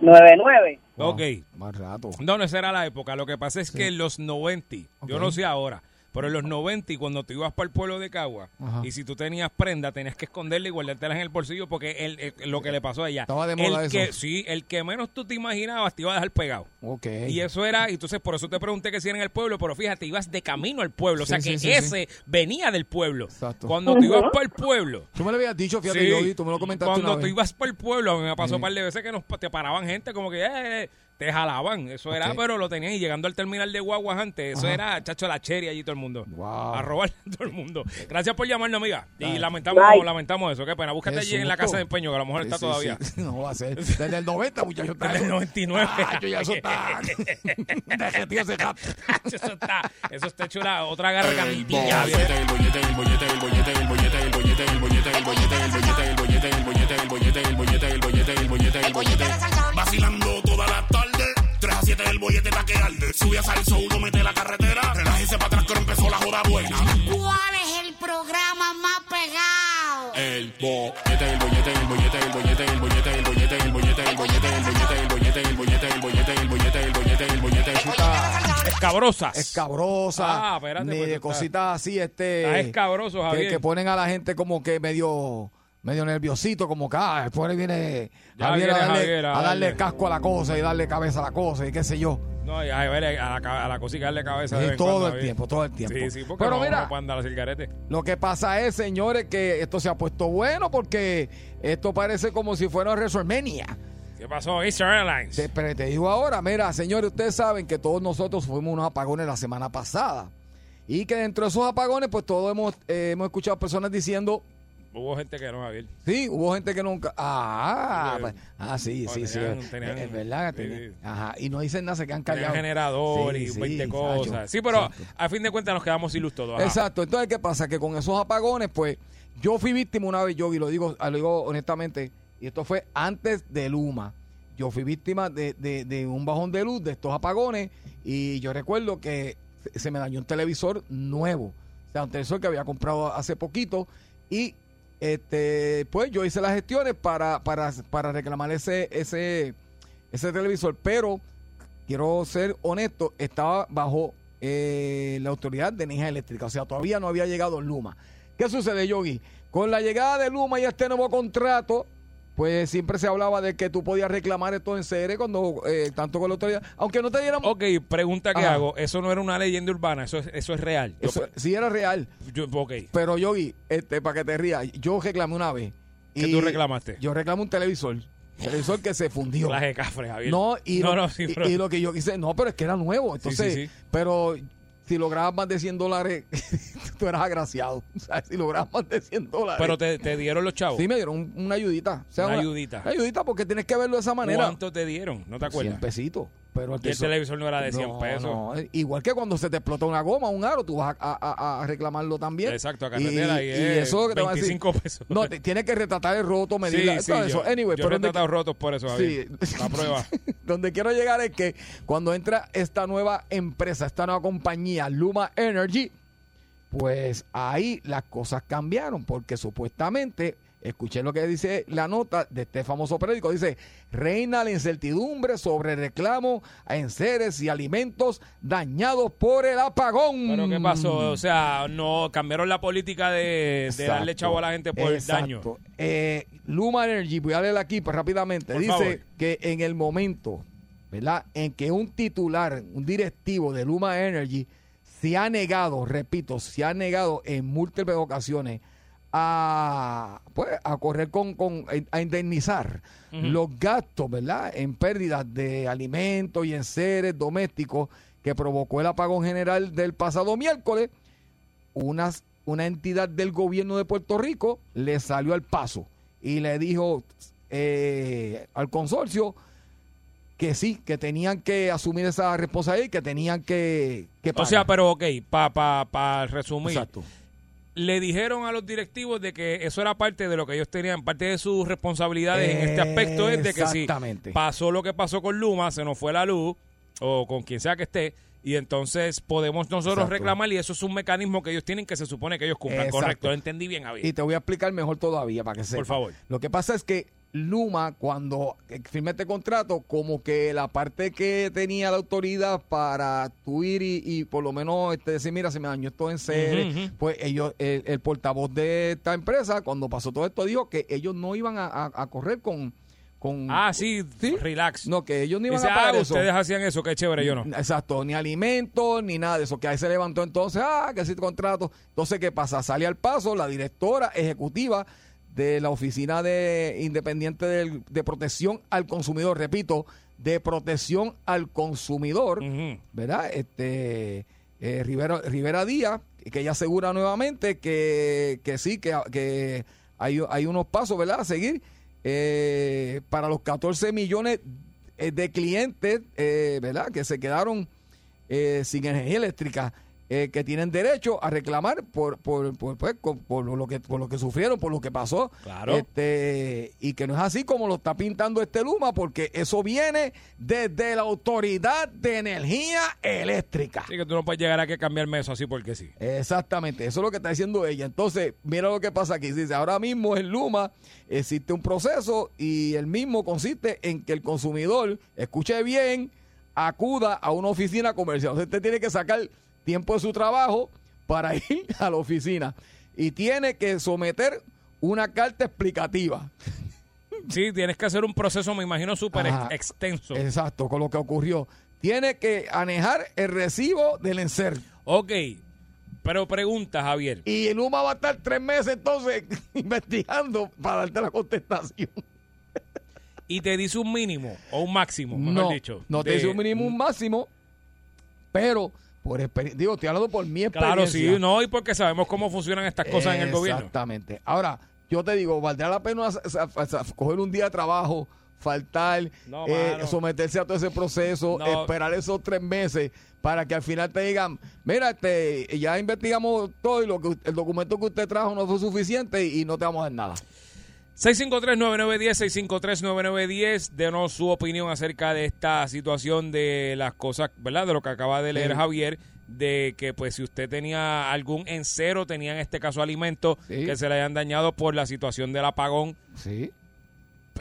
9-9. Wow, Ok. Más rato. No, no, esa era la época. Lo que pasa es que en los 90, yo Ok. no sé ahora, pero en los 90, cuando tú ibas para el pueblo de Cagua, Ajá. y si tú tenías prenda, tenías que esconderla y guardártelas en el bolsillo porque el, el- lo que le pasó a ella. Estaba de moda el eso. Que, sí, el que menos tú te imaginabas te iba a dejar pegado. Ok. Y eso era, y entonces por eso te pregunté que si era en el pueblo, pero fíjate, ibas de camino al pueblo, o sea Sí, que sí, sí, ese venía del pueblo. Exacto. Cuando tú ibas para el pueblo, Tú me lo habías dicho, fíjate, Sí. Yogi, tú me lo comentaste Cuando una tú vez. ibas por el pueblo, a mí me pasó Sí. un par de veces que nos, te paraban gente como que eh, te jalaban. Eso era, pero lo tenían y llegando al terminal de guaguas antes, eso Ajá. era, chacho, la cherry allí todo el mundo. Wow. A robar a todo el mundo. Gracias por llamarnos, amiga. Y Dale. lamentamos, Bye. lamentamos eso. Qué pena. Búscate Qué allí en la casa de empeño, que a lo mejor Sí, está sí, todavía. sí. No va a ser. Desde el 90, muchachos. Desde el 99. Ah, yo ya eso está. Eso está, eso está hecho la otra gargantilla. el bollete, el bollete, el bollete, el bollete, el bollete, el bollete, el bollete, el bollete, el bollete, el bollete, el bollete, el bollete, el bollete, el bollete, el bollete, el bollete. Vacilando toda la tarde, 3 a 7 el bollete pa' que arde. Sube a salso, uno mete la carretera, relájese para atrás que ahora empezó la joda buena. ¿Cuál es el programa más pegado? El bollete, el bollete, el bollete, el bollete, el bollete, el bollete, el bollete, el bollete, el bollete, el bollete, el bollete, el bollete, el bollete, el bollete, el bollete. Escabrosas. Escabrosa. Ah, espérate, Ni pues, de cositas así, este. Estás escabroso, que, Javier. que ponen a la gente como que medio medio nerviosito, como que ah, después viene, a, darle, Javier a a darle darle. casco a la cosa y darle cabeza a la cosa y qué sé yo. No, y a, ver, a la, a la cosita darle cabeza. de Sí, en todo cuando, el Javier. tiempo, todo el tiempo. Sí, sí, porque Pero no, mira, no pueden dar así el. Lo que pasa es, señores, que esto se ha puesto bueno porque esto parece como si fuera WrestleMania. ¿Qué pasó? Easter Airlines. Te- pero te digo ahora, mira, señores, ustedes saben que todos nosotros fuimos unos apagones la semana pasada. Y que dentro de esos apagones, pues todos hemos, eh, hemos escuchado personas diciendo Hubo gente que no, Javier. Sí, hubo gente que nunca. Ah, pues, ah sí, sí, sí. tenían- Es- tenían- es verdad. sí. tenían- Ajá. Y no dicen nada, se quedan callados. generador Sí, y sí, 20 chacho. cosas. Sí, pero Exacto. a fin de cuentas nos quedamos sin luz todos. ajá. Exacto. Entonces, ¿qué pasa? Que con esos apagones, pues, yo fui víctima una vez, yo, y lo digo, lo digo honestamente, y esto fue antes de Luma. Yo fui víctima de, de- de un bajón de luz, de estos apagones, y yo recuerdo que se me dañó un televisor nuevo. O sea, un televisor que había comprado hace poquito, y este pues yo hice las gestiones para, para, para reclamar ese, ese, ese televisor, pero quiero ser honesto, estaba bajo eh, la autoridad de energía eléctrica, o sea, todavía no había llegado Luma. ¿Qué sucede, Yogi? Con la llegada de Luma y este nuevo contrato, pues siempre se hablaba de que tú podías reclamar esto en CR cuando, eh, tanto con la autoridad, aunque no te dieran... Ok, pregunta que Ajá. hago. Eso no era una leyenda urbana, eso es, eso es real. Yo- Eso sí era real, yo- ok. pero Yogi, este, para que te rías, yo reclamé una vez. ¿Qué y tú reclamaste? Yo reclamé un televisor, televisor que se fundió. Clase de cafre, Javier. No, y, no, lo, no, sí, y- pero- y lo que yo quise, no, pero es que era nuevo. Entonces, sí, sí. pero si lograbas más de 100 dólares, tú eras agraciado. O sea, si lograbas más de 100 dólares. pero te, te dieron los chavos. Sí, me dieron un- una ayudita. O sea, Una ayudita. Una ayudita porque tienes que verlo de esa manera. ¿Cuánto te dieron? ¿No te acuerdas? 100 pesitos. Pero Y el televisor no era de 100 No, pesos. no, eh, Igual que cuando se te explota una goma, un aro, tú vas a, a- a- a reclamarlo también. Exacto, a carretera y, y es eso que te va a decir. 25 pesos. No, te- tienes que retratar el roto, sí, medir sí, todo yo, eso. Anyway, yo pero he donde- tratado rotos por eso. Sí. La prueba. Donde quiero llegar es que cuando entra esta nueva empresa, esta nueva compañía, Luma Energy, pues ahí las cosas cambiaron porque supuestamente, escuché lo que dice la nota de este famoso periódico, dice, reina la incertidumbre sobre reclamo a enseres y alimentos dañados por el apagón. ¿Pero qué pasó? O sea, no cambiaron la política de, de darle chavo a la gente por el daño. Eh, Luma Energy, voy a leer aquí pues, rápidamente. Por Dice favor. que en el momento, ¿verdad? En que un titular, un directivo de Luma Energy se ha negado, repito, se ha negado en múltiples ocasiones a, pues, a correr con, con a indemnizar los gastos, ¿verdad? En pérdidas de alimentos y en seres domésticos que provocó el apagón general del pasado miércoles unas, una entidad del gobierno de Puerto Rico le salió al paso y le dijo eh, al consorcio que sí, que tenían que asumir esa responsabilidad y que tenían que, que O pagar. sea, pero ok, para pa, pa resumir. Exacto. Le dijeron a los directivos de que eso era parte de lo que ellos tenían, parte de sus responsabilidades en este aspecto es de que si pasó lo que pasó con Luma, se nos fue la luz, o con quien sea que esté, y entonces podemos nosotros Exacto. reclamar y eso es un mecanismo que ellos tienen que se supone que ellos cumplan. Exacto. Correcto, lo entendí bien, Javier. Y te voy a explicar mejor todavía para que sepas. Por favor. Lo que pasa es que Luma, cuando firma este contrato, como que la parte que tenía la autoridad para tú ir y, y por lo menos este, decir, mira, se me dañó esto en ujú. pues ellos, el, el portavoz de esta empresa, cuando pasó todo esto, dijo que ellos no iban a, a- a correr con... con Ah, sí, ¿Sí? relax. No, que ellos no iban Dice, a pagar ah, eso. ustedes hacían eso, qué chévere, yo no. Exacto, ni alimentos, ni nada de eso. Que ahí se levantó entonces, ah, que sí, contrato. Entonces, ¿qué pasa? Sale al paso la directora ejecutiva de la Oficina de Independiente del- de Protección al Consumidor, repito, de Protección al Consumidor. ¿verdad? Este, eh, Rivera, Rivera Díaz, que ella asegura nuevamente que, que sí, que, que hay, hay unos pasos, ¿verdad?, a seguir eh, para los 14 millones eh, de clientes, eh, ¿verdad?, que se quedaron sin energía eléctrica. Eh, que tienen derecho a reclamar por por, por, pues, por lo que por lo que sufrieron por lo que pasó Claro. este y que no es así como lo está pintando este Luma porque eso viene desde la autoridad de energía eléctrica Así que tú no puedes llegar a cambiarme eso así porque sí. Exactamente, eso es lo que está diciendo ella. Entonces, mira lo que pasa aquí. Dice, ahora mismo en Luma existe un proceso y el mismo consiste en que el consumidor, escuche bien, acuda a una oficina comercial. Entonces, usted tiene que sacar tiempo de su trabajo para ir a la oficina y tiene que someter una carta explicativa. Sí, tienes que hacer un proceso, me imagino, súper extenso. Exacto, con lo que ocurrió. Tiene que anejar el recibo del enser. Ok, pero pregunta, Javier. Y Luma va a estar tres meses entonces investigando para darte la contestación. ¿Y te dice un mínimo o un máximo, mejor No, dicho? no te de- dice un mínimo, un máximo, pero por experiencia, digo, estoy hablando por mi experiencia. Claro, sí, no, y porque sabemos cómo funcionan estas cosas en el gobierno. Exactamente. Ahora, yo te digo, valdrá la pena coger un día de trabajo, faltar, No, eh, someterse a todo ese proceso, No. esperar esos tres meses para que al final te digan, mira, este, ya investigamos todo y lo que el documento que usted trajo no fue suficiente y no te vamos a dar nada. 653-9910, 653-9910, denos su opinión acerca de esta situación de las cosas, ¿verdad? De lo que acaba de leer Sí. Javier, de que pues si usted tenía algún en cero, tenía en este caso alimentos Sí. que se le hayan dañado por la situación del apagón. Sí.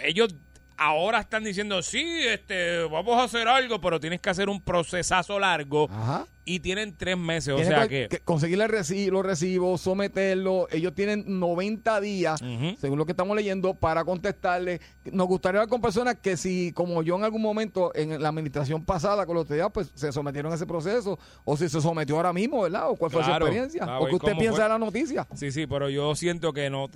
Ellos ahora están diciendo, sí, este, vamos a hacer algo, pero tienes que hacer un procesazo largo Ajá. Y tienen tres meses, o sea que- que... reci- los recibos, someterlo. Ellos tienen 90 días, según lo que estamos leyendo, para contestarle. Nos gustaría hablar con personas que si, como yo en algún momento en la administración pasada con los TDA, pues se sometieron a ese proceso, o si se sometió ahora mismo, ¿verdad? O cuál fue Claro. su experiencia, A o qué usted piensa fue. de la noticia. Sí, sí, pero yo siento que no,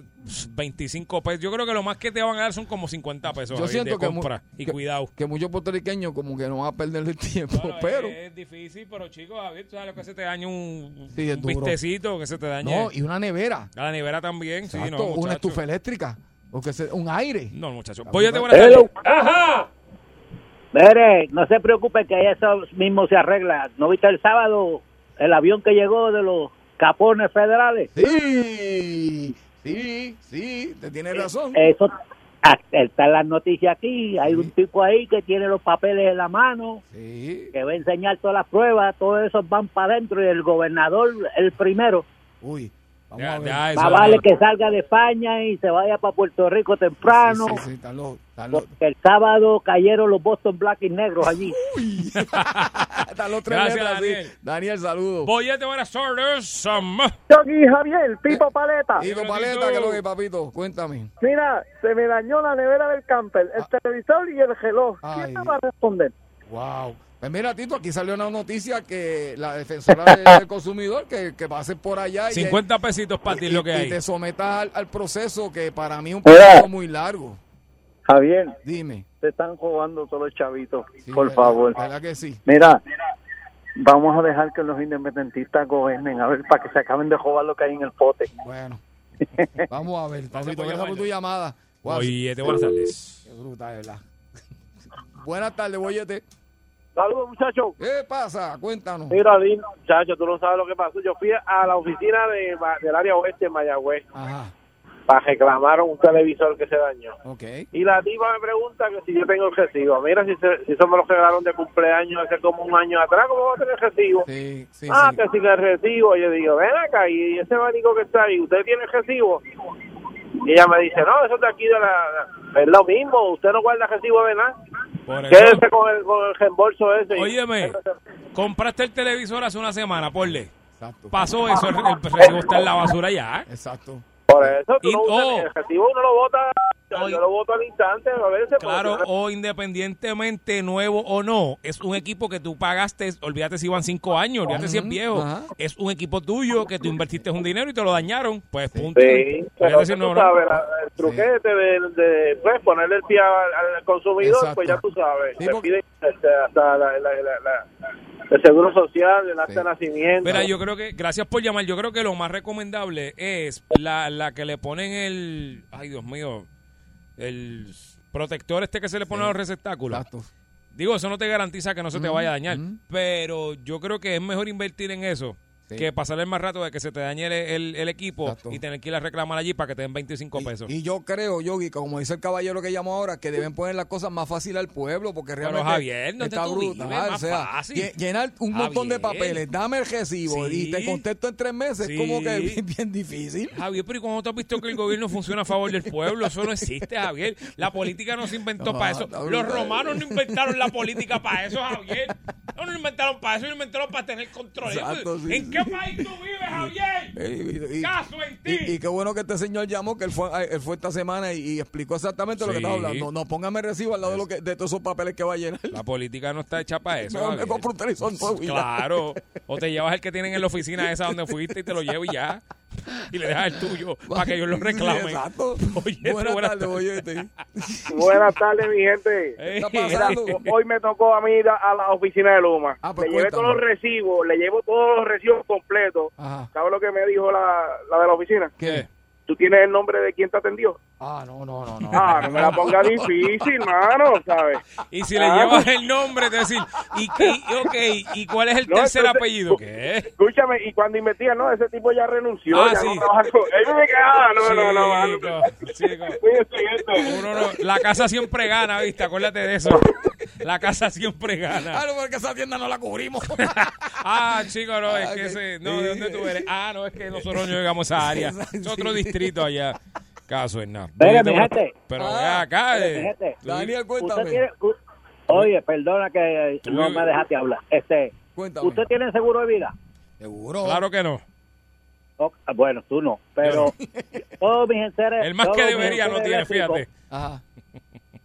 25 pesos. Yo creo que lo más que te van a dar son como 50 pesos Yo siento de que compra. y que- cuidado. Que muchos puertorriqueños como que no van a perder el tiempo, pero... es, es difícil, pero chicos, Javier, tú sabes lo que se te daña un, Sí, un vistecito, que se te dañe. No, y una nevera. A la nevera también, sí, Exacto, no, una muchacho. estufa eléctrica. O que se- un aire. No, muchachos. Voy a te. ¡Ajá! Mire, no se preocupe que eso mismo se arregla. ¿No viste el sábado el avión que llegó de los capones federales? Sí, sí, sí, te tiene razón. Eso está en las noticias aquí. Hay un tipo ahí que tiene los papeles en la mano, Sí. que va a enseñar todas las pruebas. Todos esos van para adentro y el gobernador, el primero, Uy, vamos Ya, a ver. ya, eso más vale que salga de España y se vaya para Puerto Rico temprano. Sí, sí, Porque el sábado cayeron los Boston Black y negros allí. están los tres Gracias, letras, sí. Daniel. Daniel, saludos. Voy a te buenas tardes. Yogi Javier, Pipo Paleta. Dímelo, Paleta, Tito. ¿qué es lo que, papito? Cuéntame. Mira, se me dañó la nevera del camper, el televisor y el reloj. ¿Quién me va a responder? Wow. Pues mira, Tito, aquí salió una noticia que la defensora de- del consumidor que, que pase por allá y, 50 pesitos para ti y- lo que y hay. te sometas al, al proceso que para mí es un proceso muy largo. Javier, Dime. te están jugando todos los chavitos, Sí, por verdad- favor. ¿Verdad que sí? Mira, vamos a dejar que los independentistas gobiernen, a ver, para que se acaben de robar lo que hay en el pote. Bueno. Vamos a ver, por Gracias por tu llamada. Wow, Oye, te buenas tardes. Qué brutal, ¿verdad? Buenas tardes, Boyete. Saludos, muchachos. ¿Qué pasa? Cuéntanos. Mira, Dino, muchachos, tú no sabes lo que pasó. Yo fui a la oficina de, del área oeste de Mayagüez Ajá, para reclamar un televisor que se dañó. ok. Y la tipa me pregunta que si yo tengo el recibo. Mira, si, se- si eso me lo regalaron de cumpleaños hace como un año atrás, ¿cómo va a tener recibo? Sí, sí, ah, sí. que si que el recibo. Yo digo, ven acá, y ese abanico que está ahí, ¿usted tiene el recibo? Y ella me dice, no, eso es de aquí de la... Es lo mismo, usted no guarda recibo de nada. Quédese con el, con el reembolso ese. óyeme, compraste el televisor hace una semana, porle. Exacto. Pasó eso, el, el recibo está en la basura ya. Exacto. Por eso, tú Y- no oh. el recibo, uno lo vota, Oye. yo lo voto al instante, a veces. Claro, porque- o independientemente nuevo o no, es un equipo que tú pagaste, olvídate si van cinco años, olvídate si es viejo, Ajá. es un equipo tuyo que tú invertiste un dinero y te lo dañaron, pues punto. Sí, pero si tú no, sabes, la- el truquete de, de pues, ponerle el pie al, al consumidor, Exacto. pues ya tú sabes, Sí, te porque- piden este, hasta la, la- la- la- el seguro social, el acta Sí. de nacimiento. Mira, yo creo que, gracias por llamar, yo creo que lo más recomendable es la, la que le ponen el, ay Dios mío, el protector este que se le pone a los receptáculos. Exacto. Digo, eso no te garantiza que no se te vaya a dañar, pero yo creo que es mejor invertir en eso Sí. que pasarle más rato de que se te dañe el, el- el equipo Exacto. y tener que ir a reclamar allí para que te den 25 Y- pesos. Y, yo creo, Yogi, como dice el caballero que llamó ahora, que deben poner las cosas más fáciles al pueblo, porque Pero, realmente Javier, ¿dónde está vives? brutal. Más o sea, fácil. lle- llenar un montón de papeles, dame el recibo Sí. y te contesto en tres meses, Sí. es como que bien, bien difícil. Javier, pero ¿y cuando tú has visto que el gobierno funciona a favor del pueblo? Eso no existe, Javier. La política no se inventó No, para eso. Los brutal. romanos no inventaron la política para eso, Javier. No, no lo inventaron para eso, lo inventaron para tener control. Exacto, ¿En sí. Qué país tú vives, Javier? Y, y- Caso en ti. y- y qué bueno que este señor llamó, que él fue, él fue esta semana y, y explicó exactamente lo que estaba hablando. No, póngame recibo al lado de, lo que, de todos esos papeles que va a llenar. La política no está hecha para eso. No, me y ya. Claro. O te llevas el que tienen en la oficina esa donde fuiste y te lo llevo y ya. Y le dejas el tuyo para que ellos lo reclamen. Exacto. Oye, Buenas buenas tardes. Buenas tardes, mi gente. Está pasando? hoy me tocó a mí ir a, a la oficina de Luma. Ah, pues le llevé cuéntame. todos los recibos, le llevo todos los recibos completos. Ajá. ¿Sabes lo que me dijo la, la de la oficina? ¿Qué? ¿Tú tienes el nombre de quien te atendió? Ah, no, no, no, no. Ah, no me la ponga difícil, mano, ¿sabes? Y si le Ah. llevas el nombre, te decir, ¿y, y, ok, ¿y cuál es el No, tercer entonces, apellido? ¿Qué? Escúchame, y cuando investigan, no, ese tipo ya renunció. Ah, ya sí. no trabaja con- Él me queda, ah, no, no, no. Chico, chico. Uno no- la casa siempre gana, ¿viste? Acuérdate de eso. La casa siempre gana. Ah, no, porque esa tienda no la cubrimos. Ah, chico, no, es Ah, que ok. ese, no, ¿de dónde tú eres? Ah, no, es que nosotros no llegamos a esa área. Es otro distrito allá. Caso es nada. Pero- gente. Pero Ah, acá, eh, Daniel, cuéntame. tiene- u- oye, perdona que Tú- no me dejaste hablar. Este, Cuéntame. ¿Usted tiene seguro de vida? Seguro. Claro que no. Oh, bueno, tú no, pero todos mis enseres... El más que debería no tiene, eléctricos- fíjate. Ajá.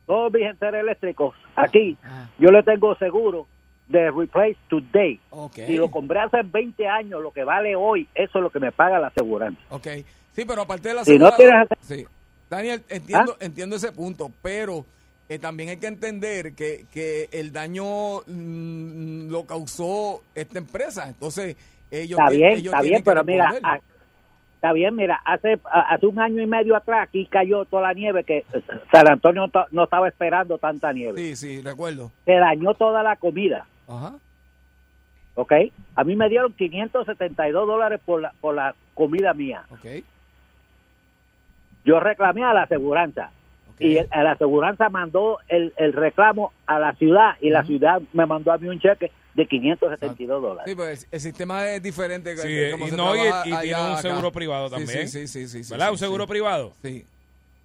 Todos mis enseres eléctricos, aquí, Ajá. yo le tengo seguro de Replace Today. Ok. Si lo compré hace 20 años, lo que vale hoy, eso es lo que me paga la aseguranza. Ok. Sí, pero aparte de la Si no tienes- Sí. Daniel, entiendo, ¿Ah? entiendo ese punto, pero eh, también hay que entender que, que el daño mm, lo causó esta empresa. Entonces, ellos Está bien, ellos está bien, pero mira, a- está bien, mira, hace hace un año y medio atrás aquí cayó toda la nieve que eh, San Antonio no, ta- no estaba esperando tanta nieve. Sí, sí, recuerdo. Se dañó toda la comida, Ajá. ¿ok? A mí me dieron 572 dólares por la, por la comida mía. Ok. Yo reclamé a la aseguranza y el- a la aseguranza mandó el, el reclamo a la ciudad y la ciudad me mandó a mí un cheque de 572 dólares. Sí, pues el sistema es diferente. que- Sí, que como y se no, y, trabaja y tiene un acá. seguro privado también. Sí, sí, sí. sí, ¿Verdad? sí, ¿Un sí. seguro privado? Sí.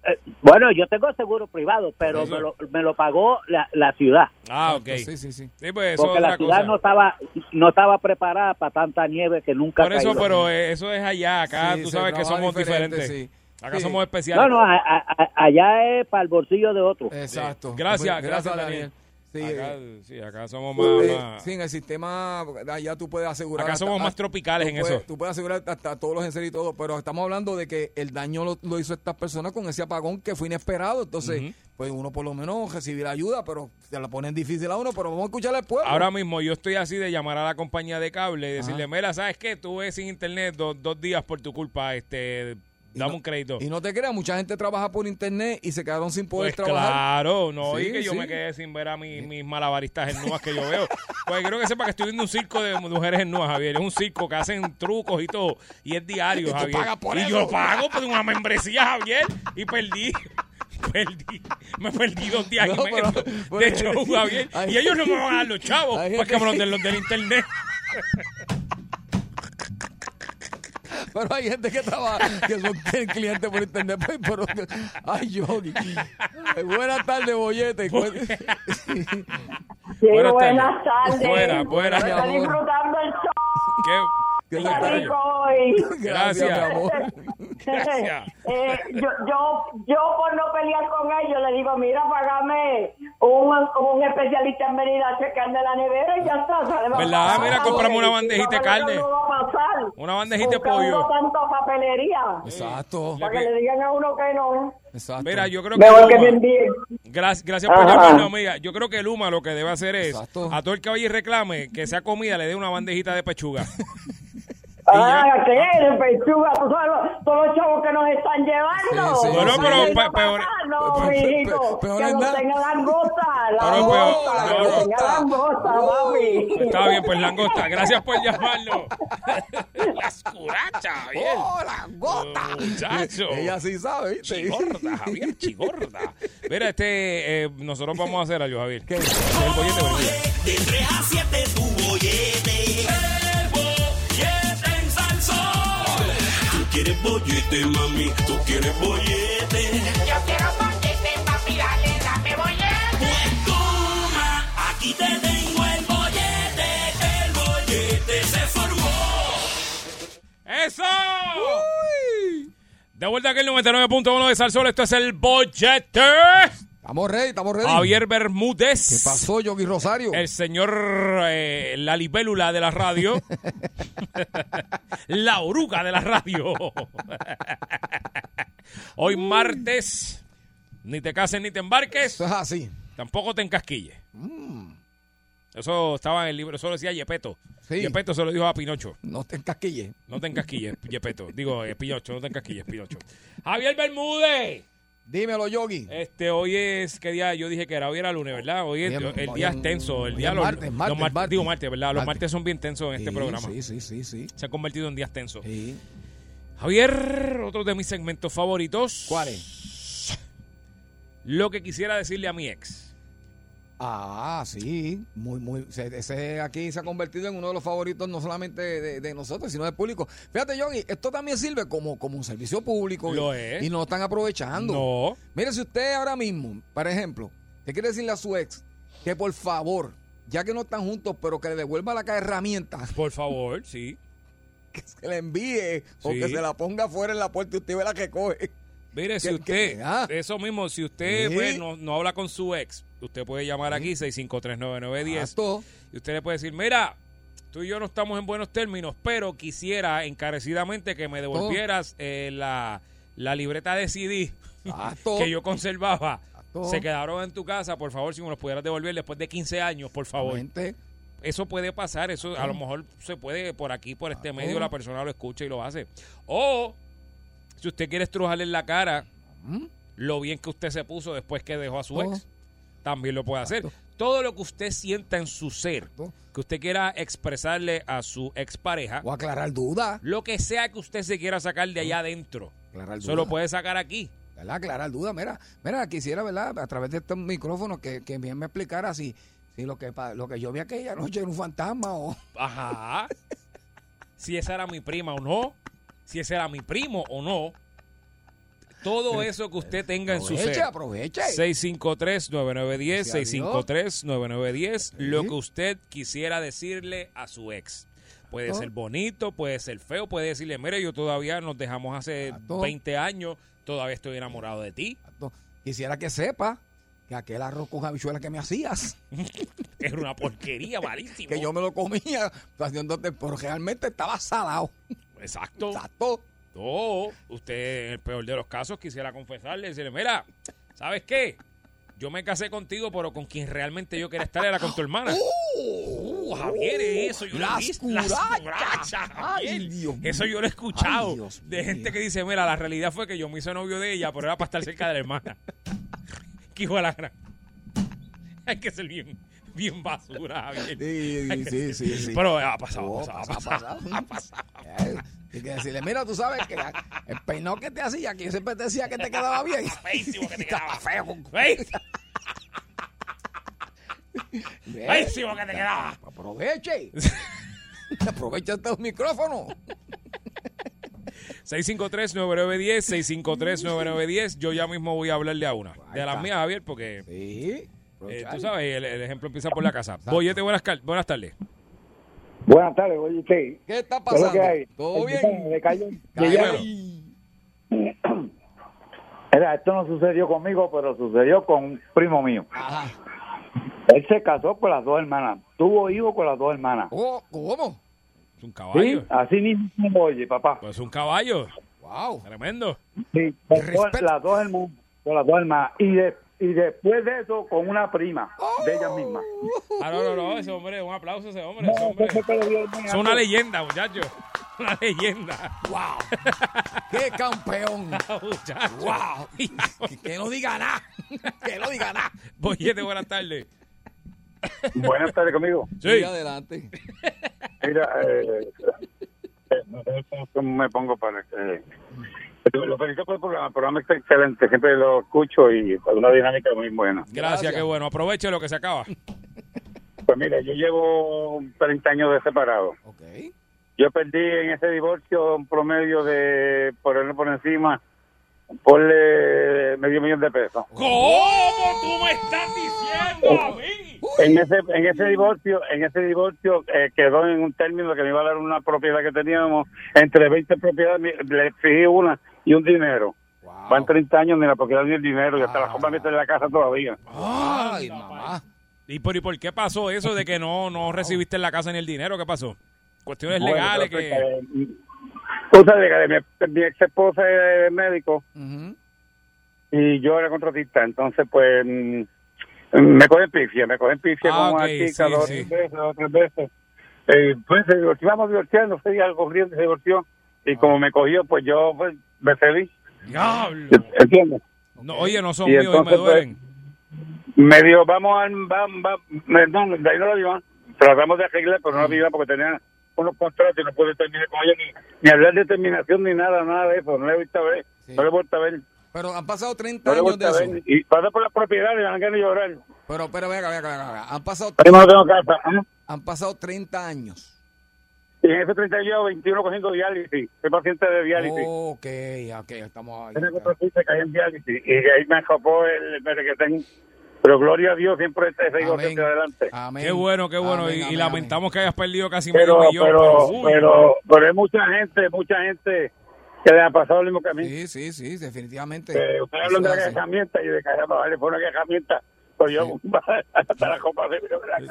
Eh, bueno, yo tengo seguro privado, pero me lo, me lo pagó la, la ciudad. Ah, ok. Sí, sí, sí. Sí, pues eso Porque es la otra ciudad cosa. no estaba no estaba preparada para tanta nieve que nunca Por eso, caído. pero eh, eso es allá. Acá Sí, tú sabes que somos diferente, diferentes. sí. Acá Sí. somos especiales. no, no, a- allá es para el bolsillo de otro. Exacto. Sí. Gracias, Pues, gracias, Daniel. Sí, acá, eh, sí, acá somos eh, más... más- sí, en el sistema, allá tú puedes asegurar. acá hasta- somos más tropicales en puedes- eso. Tú puedes asegurar hasta todos los enseres y todo, pero estamos hablando de que el daño lo, lo hizo estas personas con ese apagón que fue inesperado. Entonces, pues uno por lo menos recibir ayuda, pero se la ponen difícil a uno, pero vamos a escuchar al pueblo. Ahora mismo yo estoy así de llamar a la compañía de cable y decirle, mira, ¿sabes qué? Tuve sin internet dos, dos días por tu culpa, este, dame no- un crédito. Y no te creas, mucha gente trabaja por internet y se quedaron sin poder Pues trabajar. claro, no, Sí, y que yo me quedé sin ver a mi- mis malabaristas en que yo veo. Pues quiero que sepa que estoy viendo un circo de mujeres en Javier. Es un circo que hacen trucos y todo. Y es diario, Y tú Javier. pagas por y eso. yo pago por una membresía, Javier. Y perdí. Perdí, me perdí dos días No, y medio de show, Javier. Hay- y ellos no me van a dar los chavos, pues que me los den los del internet. Pero hay gente que trabaja, que son clientes por internet. pues, Pero, ay, Yogi. Ay, Buenas tardes, Bollete. Sí, Buenas buenas, tardes. Buenas, buenas. Estoy disfrutando el show. ¿Qué? Rico hoy. Gracias, mi amor. Gracias. Eh, yo, yo, yo por no pelear con ellos le digo, mira, pagame un, un especialista en venir a checarme la nevera y ya está. ¿sabes? ¿Verdad? Mira, vamos, compramos una bandejita de carne. No va a pasar. Una bandejita de pollo. tanto papelería. Exacto. Para que le digan a uno que no. Exacto. Mira, yo creo que que me Luma, envíen. gracias, gracias por llamarnos, amiga. Yo creo que Luma lo que debe hacer es Exacto. a todo el que vaya y reclame que sea comida le dé una bandejita de pechuga. Ah, ¿qué es? Pechuga, tú sabes lo- todos los chavos que nos están llevando. Sí, sí, Bueno, sí. pero no, peor- No, pe- pe- mijito, peor que es no nada. tenga langosta, Pero peor- langosta, no, que no. tenga langosta, papi. Está bien, pues langosta. Gracias por llamarnos. Las curachas, Javier. ¡Oh, la gota! Muchacho. Ella sí sabe, ¿viste? Chigorda, Javier, chigorda. Mira, este, eh, nosotros vamos a hacer algo, Javier. ¿Qué? El bollete, bollete. De 3 a 7 tu bollete. Quieres bollete, mami. Tú quieres bollete. Yo quiero bollete, papi, dale, dame bollete. Pues toma, aquí te tengo el bollete. El bollete se formó. ¡Eso! De vuelta aquí el 99.1 de Salsol. Esto es el bollete. Estamos ready, estamos ready. Javier Bermúdez. ¿Qué pasó, Yogi Rosario? El señor eh, la libélula de la radio. la oruga de la radio. Hoy martes. Ni te cases ni te embarques. Eso es así. Tampoco te encasquilles. Eso estaba en el libro. Eso lo decía Yepeto. Sí. Yepeto se lo dijo a Pinocho. No te encasquilles. No te encasquilles, Yepeto. Digo, eh, Pinocho, no te encasquilles, Pinocho. Javier Bermúdez. Dímelo, Yogi. Este, hoy es, ¿qué día? Yo dije que era hoy era lunes, ¿verdad? Hoy es, el día es- tenso. El día los- martes, los martes, martes, martes. Digo martes, ¿verdad? Los Martes. martes son bien tensos en este programa. Sí, sí, sí, sí. Se han convertido en días tensos. Sí. Javier, otro de mis segmentos favoritos. ¿Cuál es? Lo que quisiera decirle a mi ex. Ah, sí, muy, muy. se- Ese aquí se ha convertido en uno de los favoritos no solamente de, de nosotros, sino del público. Fíjate, Yogi, esto también sirve como, como un servicio público. y- Lo es. Y no lo están aprovechando. No. Mire, si usted ahora mismo, por ejemplo, te quiere decirle a su ex que por favor, ya que no están juntos, pero que le devuelva la herramienta, Por favor, sí. que se la envíe o que se la ponga afuera en la puerta y usted ve la que coge. Mire, si ¿Qué- usted? Ah. eso mismo, si usted pues, no, no habla con su ex, usted puede llamar aquí 6539910 Exacto. y usted le puede decir, mira, tú y yo no estamos en buenos términos, pero quisiera encarecidamente que me devolvieras eh, la, la libreta de CD que yo conservaba. Exacto. Se quedaron en tu casa, por favor, si me los pudieras devolver después de 15 años, por favor. Eso puede pasar, eso a lo mejor se puede por aquí, por este medio, la persona lo escucha y lo hace. O si usted quiere estrujarle en la cara ¿Mm? lo bien que usted se puso después que dejó a su ex, también lo puede hacer. Todo lo que usted sienta en su ser, que usted quiera expresarle a su expareja, O aclarar dudas. lo que sea que usted se quiera sacar de allá adentro, Aclarar se lo dudas. puede sacar aquí. ¿verdad? Aclarar dudas. Mira, mira, quisiera, ¿verdad? A través de estos micrófonos que, que bien me explicara si, si lo que lo que yo vi aquella noche era un fantasma o... Ajá. si esa era mi prima o no, si ese era mi primo o no. Todo eso que usted tenga en su Aproveche, ser. aproveche. 653-9910, Gracias a 653-9910, lo que usted quisiera decirle a su ex. Puede ser bonito, puede ser feo, puede decirle, mire, yo todavía nos dejamos hace Exacto. 20 años, todavía estoy enamorado de ti. Quisiera que sepa que aquel arroz con habichuelas que me hacías, Era una porquería, malísimo. que yo me lo comía, haciéndote, pero realmente estaba salado. Exacto. Exacto. O usted, en el peor de los casos, quisiera confesarle decirle, mira, ¿sabes qué? Yo me casé contigo, pero con quien realmente yo quería estar era con tu hermana. Uh, Javier, eso yo lo he Las visto. Dios mío. Eso yo lo he escuchado Ay, Dios de mío. gente que dice, mira, la realidad fue que yo me hice novio de ella, pero era para estar cerca de la hermana. Qué hijo de la gran. Hay que ser bien, bien basura, Javier. Sí, sí, sí, sí. Pero ha pasado, Oh, ha pasado, ha pasa, pasado. pasa. Ha pasado. Hay que decirle, mira, tú sabes que el peinado que te hacía, que yo siempre te decía que te quedaba bien. Feísimo que te quedaba. Estaba feo. Feísimo que te quedaba. Aproveche. Aprovecha estos micrófonos. 653-9910, 653-9910. Yo ya mismo voy a hablarle a una. De las mías, Javier, porque Sí. eh, tú sabes, el, el ejemplo empieza por la casa. Boyete, buenas, cal- buenas tardes. Buenas tardes, oye, usted. ¿Qué está ¿Qué es pasando? hay? ¿Todo bien? Me cayó. Mira, esto no sucedió conmigo, pero sucedió con un primo mío. Ajá. Él se casó con las dos hermanas. Tuvo hijos con las dos hermanas. Oh, ¿Cómo? Es un Sí, caballo. así mismo oye, papá. Pues un caballo. Wow. Tremendo. Sí, con las dos hermanas. Con las dos hermanas. Y, de- y después de eso, con una prima de ella misma. Ah, no, no, no. Ese hombre, un aplauso a ese hombre. Ese Es una leyenda, muchachos. Una leyenda. Wow. ¡Qué campeón! Wow. Que, que no diga nada. Que no diga nada. Boyete, buenas tardes. Buenas tardes conmigo. Sí. Siga adelante. Mira, eh, eh, no sé cómo me pongo para... Eh, lo felicito por el programa. El programa está excelente. Siempre lo escucho y es una dinámica muy buena. Gracias, Gracias. qué bueno. Aproveche lo que se acaba. Pues mira, yo llevo 30 años de separado. Ok. Yo perdí en ese divorcio un promedio de ponerle por encima, ponle medio millón de pesos. ¿Cómo tú me estás diciendo a mí? En ese, en ese divorcio, en ese divorcio eh, quedó en un término que me iba a dar una propiedad que teníamos entre 20 propiedades, le exigí una y un dinero. Wow. Van 30 años ni la propiedad ni el dinero y hasta la Ah. compra en la casa todavía. Ay, mamá. ¿Y por, ¿Y por qué pasó eso de que no, no recibiste en la casa ni el dinero? ¿Qué pasó? Cuestiones Bueno, legales pero, que... eh, sabes que mi, mi ex esposa es médico y yo era contratista, entonces pues mm, me cogen pifia, me cogen pifia Ah, como ok, aquí sí, cada dos sí. tres veces, dos tres veces. eh, pues se divorció, íbamos divorciando, fue algo corriente, se divorció. Y como me cogió, pues yo pues, me cedí. Diablo. ¿Entiendes? No, oye, no son Y míos y me entonces, pues, duelen. Me dijo, vamos a... Vamos, no, de ahí no lo iban. Tratamos de arreglar, pero no lo iban porque tenían unos contratos y no pude terminar con ni, ni hablar de terminación ni nada, nada de eso. No le he visto a ver. No le he vuelto a ver. Pero han pasado 30 No le he años de eso. ver. Y pasé por las propiedades llorar. Pero, pero, venga, venga. Han pasado, Ahí no tengo casa. ¿eh? han pasado 30 años. Y en ese 30 yo 21 cogiendo diálisis. Soy paciente de diálisis. Ok, ok, estamos ahí. Cuatro hijos que caí en diálisis. Y ahí me escapó el merequetén. Pero gloria a Dios, siempre he seguido Amén. hacia adelante. Qué bueno, qué bueno. Amén, y, y amén, lamentamos que hayas perdido casi Pero, medio millón. pero, uy, pero, pero hay mucha gente, mucha gente que le ha pasado lo mismo que a mí. Sí, sí, sí, definitivamente. Eh, ustedes hablan de la herramienta y de que allá vale por una herramienta. Pues yo, hasta la copa de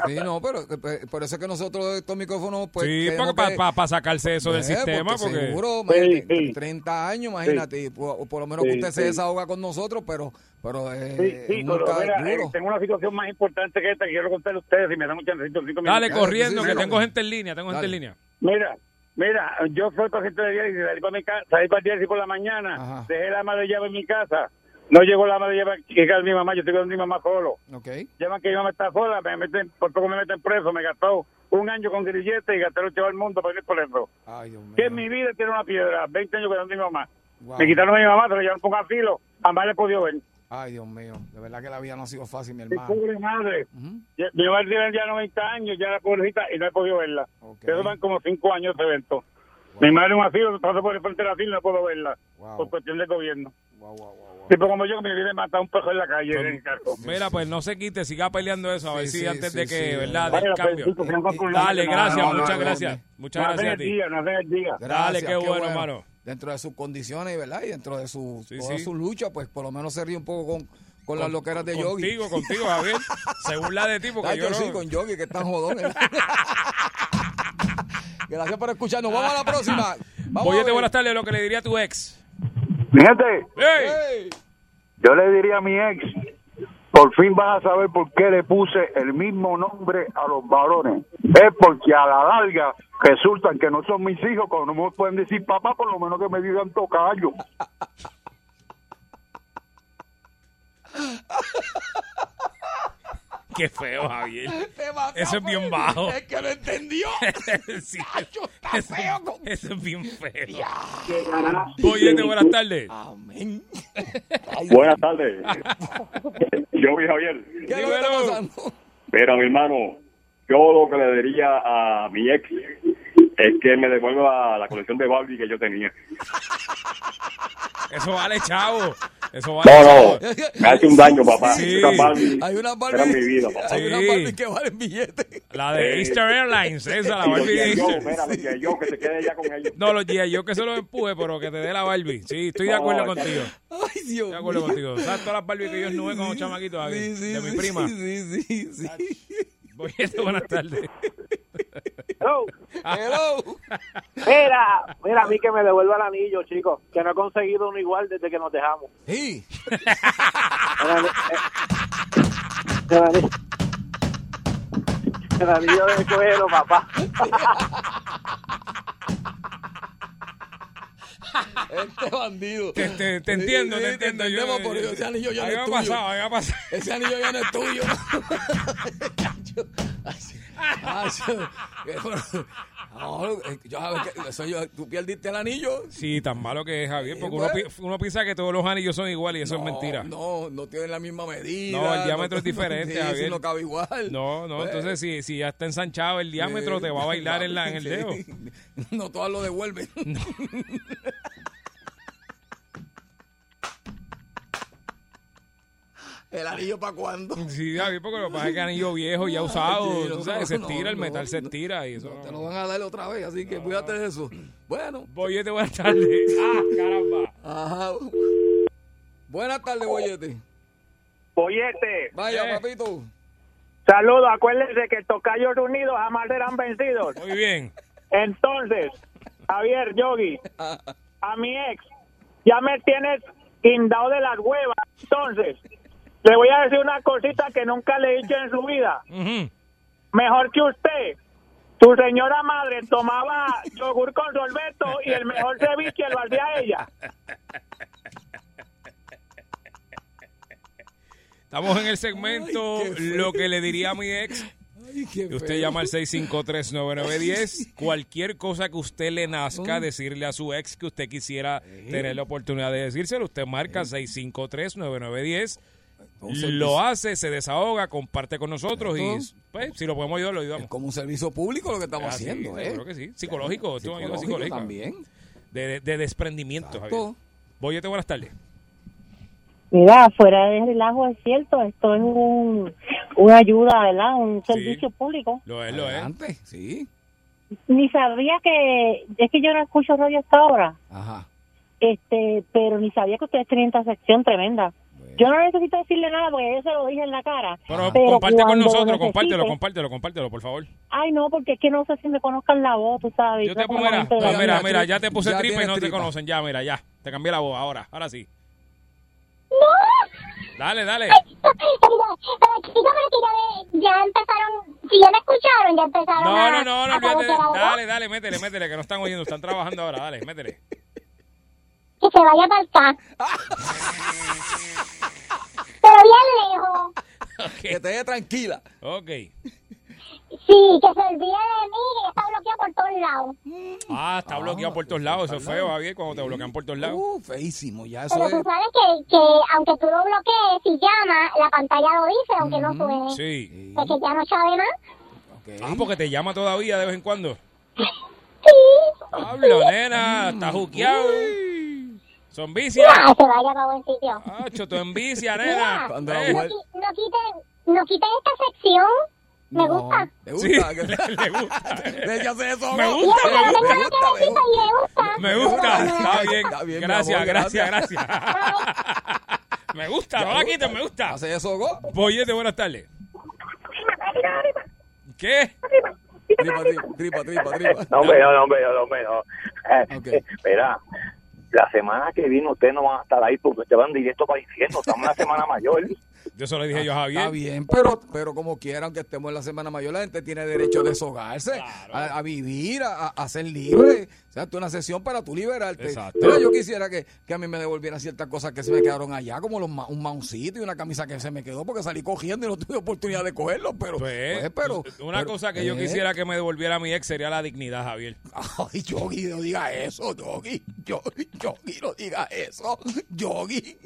Sí, no, pero eh, por eso es que nosotros estos micrófonos, pues. sí, tenemos porque que- para sacarse eso del Eh, sistema. porque Porque, seguro, Sí, imagínate, sí. 30 años, imagínate, por, por lo menos que Sí, usted se desahoga con nosotros, pero, pero eh, Sí, pero mira, duro. eh, tengo una situación más importante que esta que quiero contarle a ustedes si me dan un cinco Dale minutos. corriendo, sí, que sí, tengo dale. gente en línea, tengo gente en Dale. línea. Mira, mira, yo soy paciente de diálisis, salí para mi casa, salí para el diálisis por la mañana, Ajá. dejé la ama de llave en mi casa, no llegó la ama de llave que es mi mamá, yo estoy con mi mamá solo. Ok. Llaman que mi mamá está sola, me meten, por poco me meten preso, me gastó un año con grillete y gasté chavos al mundo para ir por eso. Ay, Dios mío. Que en mi vida tiene una piedra, 20 años cuidando a mi mamá. Wow. Me quitaron a mi mamá, se lo llevaron un asilo, jamás le he podido ver. Ay, Dios mío. De verdad que la vida no ha sido fácil, mi Mi hermano. pobre madre. Ujú. Ya- Mi mamá tiene ya 90 años, ya la pobrecita, y no he podido verla. Ok. Eso van como 5 años de evento. Mi madre en un asilo, pasó por el frente del asilo y no puedo verla. Wow. Por cuestión del gobierno. Wow, wow, wow, wow. Tipo como yo, que me viene matar un pejo en la calle, en el carro. Mira, pues no se quite, siga peleando eso, a ver Sí, si sí, antes sí, de que, sí, ¿verdad? Vale, Del la cambio. Dale, gracias, no, no, muchas no, gracias. Muchas gracias a ti. día, día. Dale, qué qué bueno, hermano. Dentro de sus condiciones, ¿verdad? Y dentro de su, Sí, toda sí. su lucha, pues por lo menos se ríe un poco con, con las loqueras de Yogi. Contigo, contigo, Javier. Se burla de ti porque yo no... sí, con Yogi, que están jodón. ¿eh? Gracias por escucharnos. Vamos a la próxima. Vamos Oye, a buenas tardes, lo que le diría a tu ex. Mi yo le diría a mi ex, por fin vas a saber por qué le puse el mismo nombre a los varones. Es porque a la larga resultan que no son mis hijos, cuando no me pueden decir papá, por lo menos que me digan tocayo. Qué feo, Javier. Demasiado Eso es bien bajo. Es que lo entendió. Sí, está eso, feo. con- eso es bien feo. Oye, buenas tardes. Amén. Buenas tardes. Yo vi Javier. ¿Qué está Dímelo. pasando? Mira, mi hermano, yo lo que le diría a mi ex es que me devuelva la colección de Barbie que yo tenía. Eso vale, chavo. Eso vale, No, no, me hace un daño, papá. Sí. Barbie Hay una Barbie. eran mi vida, papá. Hay una Sí. Barbie que vale billete. La de Eh, Easter Airlines, esa, la Barbie de Easter. mira, los. Joe, que se quede ya con ellos. No, los yo que se los empuje, pero que te dé la Barbie. Sí, estoy de No, acuerdo ya- contigo. Ay, Dios Estoy de acuerdo mío. contigo. ¿Sabes todas las Barbie que yo nube con los chamaquitos sí, de mi sí, prima? Sí, sí, sí. Oye, buenas tardes. Hello. Hello. Mira, mira, a mí que me devuelva el anillo, chicos, que no he conseguido uno igual desde que nos dejamos. Sí. El, ani- eh, el ani- el anillo de cuero, papá. Este bandido. Te, te- te entiendo, Sí, te entiendo. entendemos, pero ese anillo ya no es tuyo. pasado, pasado. Ese anillo ya no es tuyo. Ay, sí. Ay, sí. Pero- No, eh, yo, eso yo- tú perdiste el anillo. Sí, tan malo que es Javier, porque uno, pues. pi- uno piensa que todos los anillos son iguales y eso es mentira. No, no tienen la misma medida. No, el diámetro es diferente, sí, sí, Javier. no cabe igual. No, no, Pues, entonces si, si ya está ensanchado el diámetro, te va a bailar en, la, en el sí. dedo. No todas lo devuelven. ¿El anillo para cuándo? Sí, Javier, porque lo que pasa es que anillo viejo ya usado, tú no, sabes, se no, estira, el no, metal se estira y eso. Te lo van a dar otra vez, así que cuídate de eso. Bueno. Boyete, buenas tardes. Ah, caramba. Ajá. Buenas tardes, Boyete. Boyete, Vaya, Eh. papito. saludos, acuérdense que tocayos unidos jamás serán vencidos. Muy bien. Entonces, Javier, Yogi, a mi ex, ya me tienes guindado de las huevas. Entonces, le voy a decir una cosita que nunca le he dicho en su vida. Mejor que usted Tu señora madre tomaba yogur con sorbeto y el mejor ceviche lo hacía ella. Estamos en el segmento Lo que le diría a mi ex. Y usted llama al 653-9910. Cualquier cosa que usted le nazca decirle a su ex que usted quisiera tener la oportunidad de decírselo, usted marca 653-9910. Lo hace, se desahoga, comparte con nosotros y pues, si lo podemos ayudar, lo ayudamos. Como un servicio público lo que estamos Ah, haciendo, ¿eh? creo que sí. Psicológico, es ayuda Psicológico psicológica. también. De, de desprendimiento, Javier. Boyete, buenas tardes. Mira, fuera de relajo es cierto, esto es un, una ayuda, ¿verdad? Un servicio público. Lo es, lo es. Adelante, sí. Ni sabía que, es que yo no escucho radio hasta ahora, Ajá. este, pero ni sabía que ustedes tenían esta sección tremenda. Yo no necesito decirle nada porque yo se lo dije en la cara. Pero, pero comparte con nosotros, necesite- compártelo, compártelo, compártelo, por favor. Ay, no, porque es que no sé si me conozcan la voz, tú sabes. Yo te no como mira, no, mira, mira, ya te puse ya tripa y no te conocen. Ya, mira, ya. Te cambié la voz ahora, ahora sí. Dale, dale. Que ya, ya empezaron, si ya me escucharon, ya empezaron No, a, no, no, no, olvídate. Dale, dale, métele, métele, que no están oyendo, están trabajando ahora. Dale, métele. Que se vaya para acá. Bien lejos. Que te dé tranquila. Ok. Sí, que se olvide de mí, que está bloqueado por todos lados. Ah, está bloqueado por todos lados. Eso es feo, Javier, cuando te bloquean por todos lados. Uh, feísimo, ya eso Pero es. tú sabes que, que aunque tú lo bloquees, si llama, la pantalla lo dice, aunque no suene. Sí. Es que ya no sabe más. Ah, porque te llama todavía de vez en cuando. Sí. Hablo, nena, está juqueado. Son vicias. Ya, se vaya para buen sitio. Acho, tu envicia, Mira, nena. no, Eh. qui- no quiten, no quiten esta sección. Me gusta. ¿Le Sí, gusta? le gusta. Le echas eso. Me ¿no? gusta, Mira, me no gusta. tengo que decir, y le gusta. Me gusta, está bien. Está bien, mi gracias, amor, gracias, gracias. gracias. me gusta, no la quites, me gusta. ¿Hace eso, Go? Boyete, buenas tardes. ¿Qué? Tripa, tripa, tripa, tripa, tripa. No, hombre, no, no, hombre, no, hombre, no. Eh, Mira, la semana que viene ustedes no van a estar ahí porque ustedes van directo para el infierno. Estamos en la semana mayor. Yo se lo dije yo a Javier. Está bien, pero, pero como quiera, aunque estemos en la Semana Mayor, la gente tiene derecho a deshogarse, a, a vivir, a, a ser libre. O sea, tú una sesión para tú liberarte. Exacto. Pero yo quisiera que, que a mí me devolvieran ciertas cosas que se me quedaron allá, como los, un mauncito y una camisa que se me quedó porque salí cogiendo y no tuve oportunidad de cogerlo. Pero, Pues, pues, pero una pero, cosa que yo eh, quisiera que me devolviera a mi ex sería la dignidad, Javier. Ay, Yogi, no diga eso, Yogi. Yogi, Yogi, no diga eso. Yogi.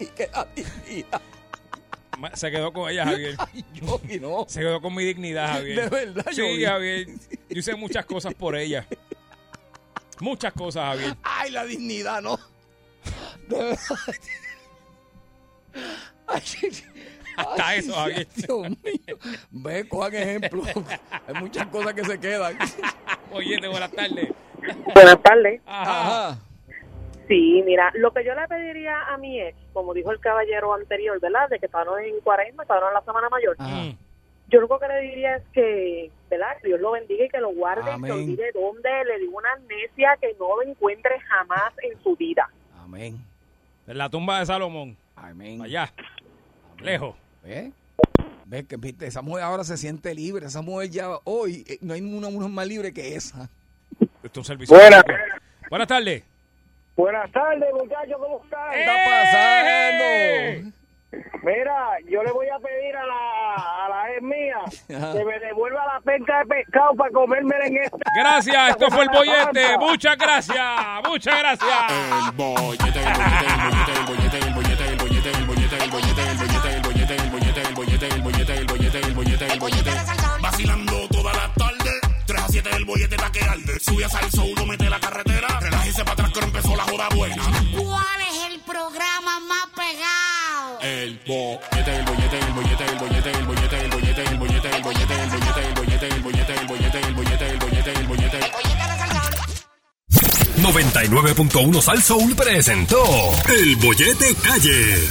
Ay, que la dignidad. Ma- Se quedó con ella, Javier. Yogi, no. Se quedó con mi dignidad, Javier. De verdad, Sí, Yogi. Javier. Yo hice muchas cosas por ella. Muchas cosas, Javier. Ay, la dignidad, no. De verdad. Ay, Hasta ay, eso, Javier. Dios mío. Ve, cojan ejemplo. Hay muchas cosas que se quedan. Oye, buenas tardes. Buenas tardes. Ajá. Sí, mira, lo que yo le pediría a mi ex, como dijo el caballero anterior, ¿verdad? De que estaban en cuaresma, estaban en la Semana Mayor. Yo lo que le diría es que, ¿verdad? Que Dios lo bendiga y que lo guarde, Amén. que olvide dónde le digo una amnesia que no lo encuentre jamás en su vida. Amén. En la tumba de Salomón. Amén. Allá. Lejos. ¿Ves? ¿Ves que viste? Esa mujer ahora se siente libre. Esa mujer ya hoy, eh, no hay ninguna mujer más libre que esa. Esto es un servicio. Buenas. Buenas tardes. Buenas tardes, muchachos, ¿cómo están? ¿Qué está pasando? Mira, yo le voy a pedir a la, a la ex mía que me devuelva la penca de pescado para comérmela en esta. Gracias, esto fue el bollete. Muchas gracias, muchas gracias. El bollete, el bollete, el bollete, el bollete, el bollete, el bollete, el bollete, el bollete, el bollete, el bollete, el bollete, el bollete, el bollete, el bollete, el bollete. Vacilando toda la tarde, 3 a 7 el bollete está que arde. Sube a salso, uno mete la carretera, relájese para atrás la joda buena. ¿Cuál es el programa más pegado? El bollete, el bollete, el bollete, el bollete, el bollete, el bollete, el bollete, el bollete, el bollete, el bollete, el bollete, el bollete, el bollete, el bollete, el bollete. 99.1 Sal Soul presentó El Bollete Calle.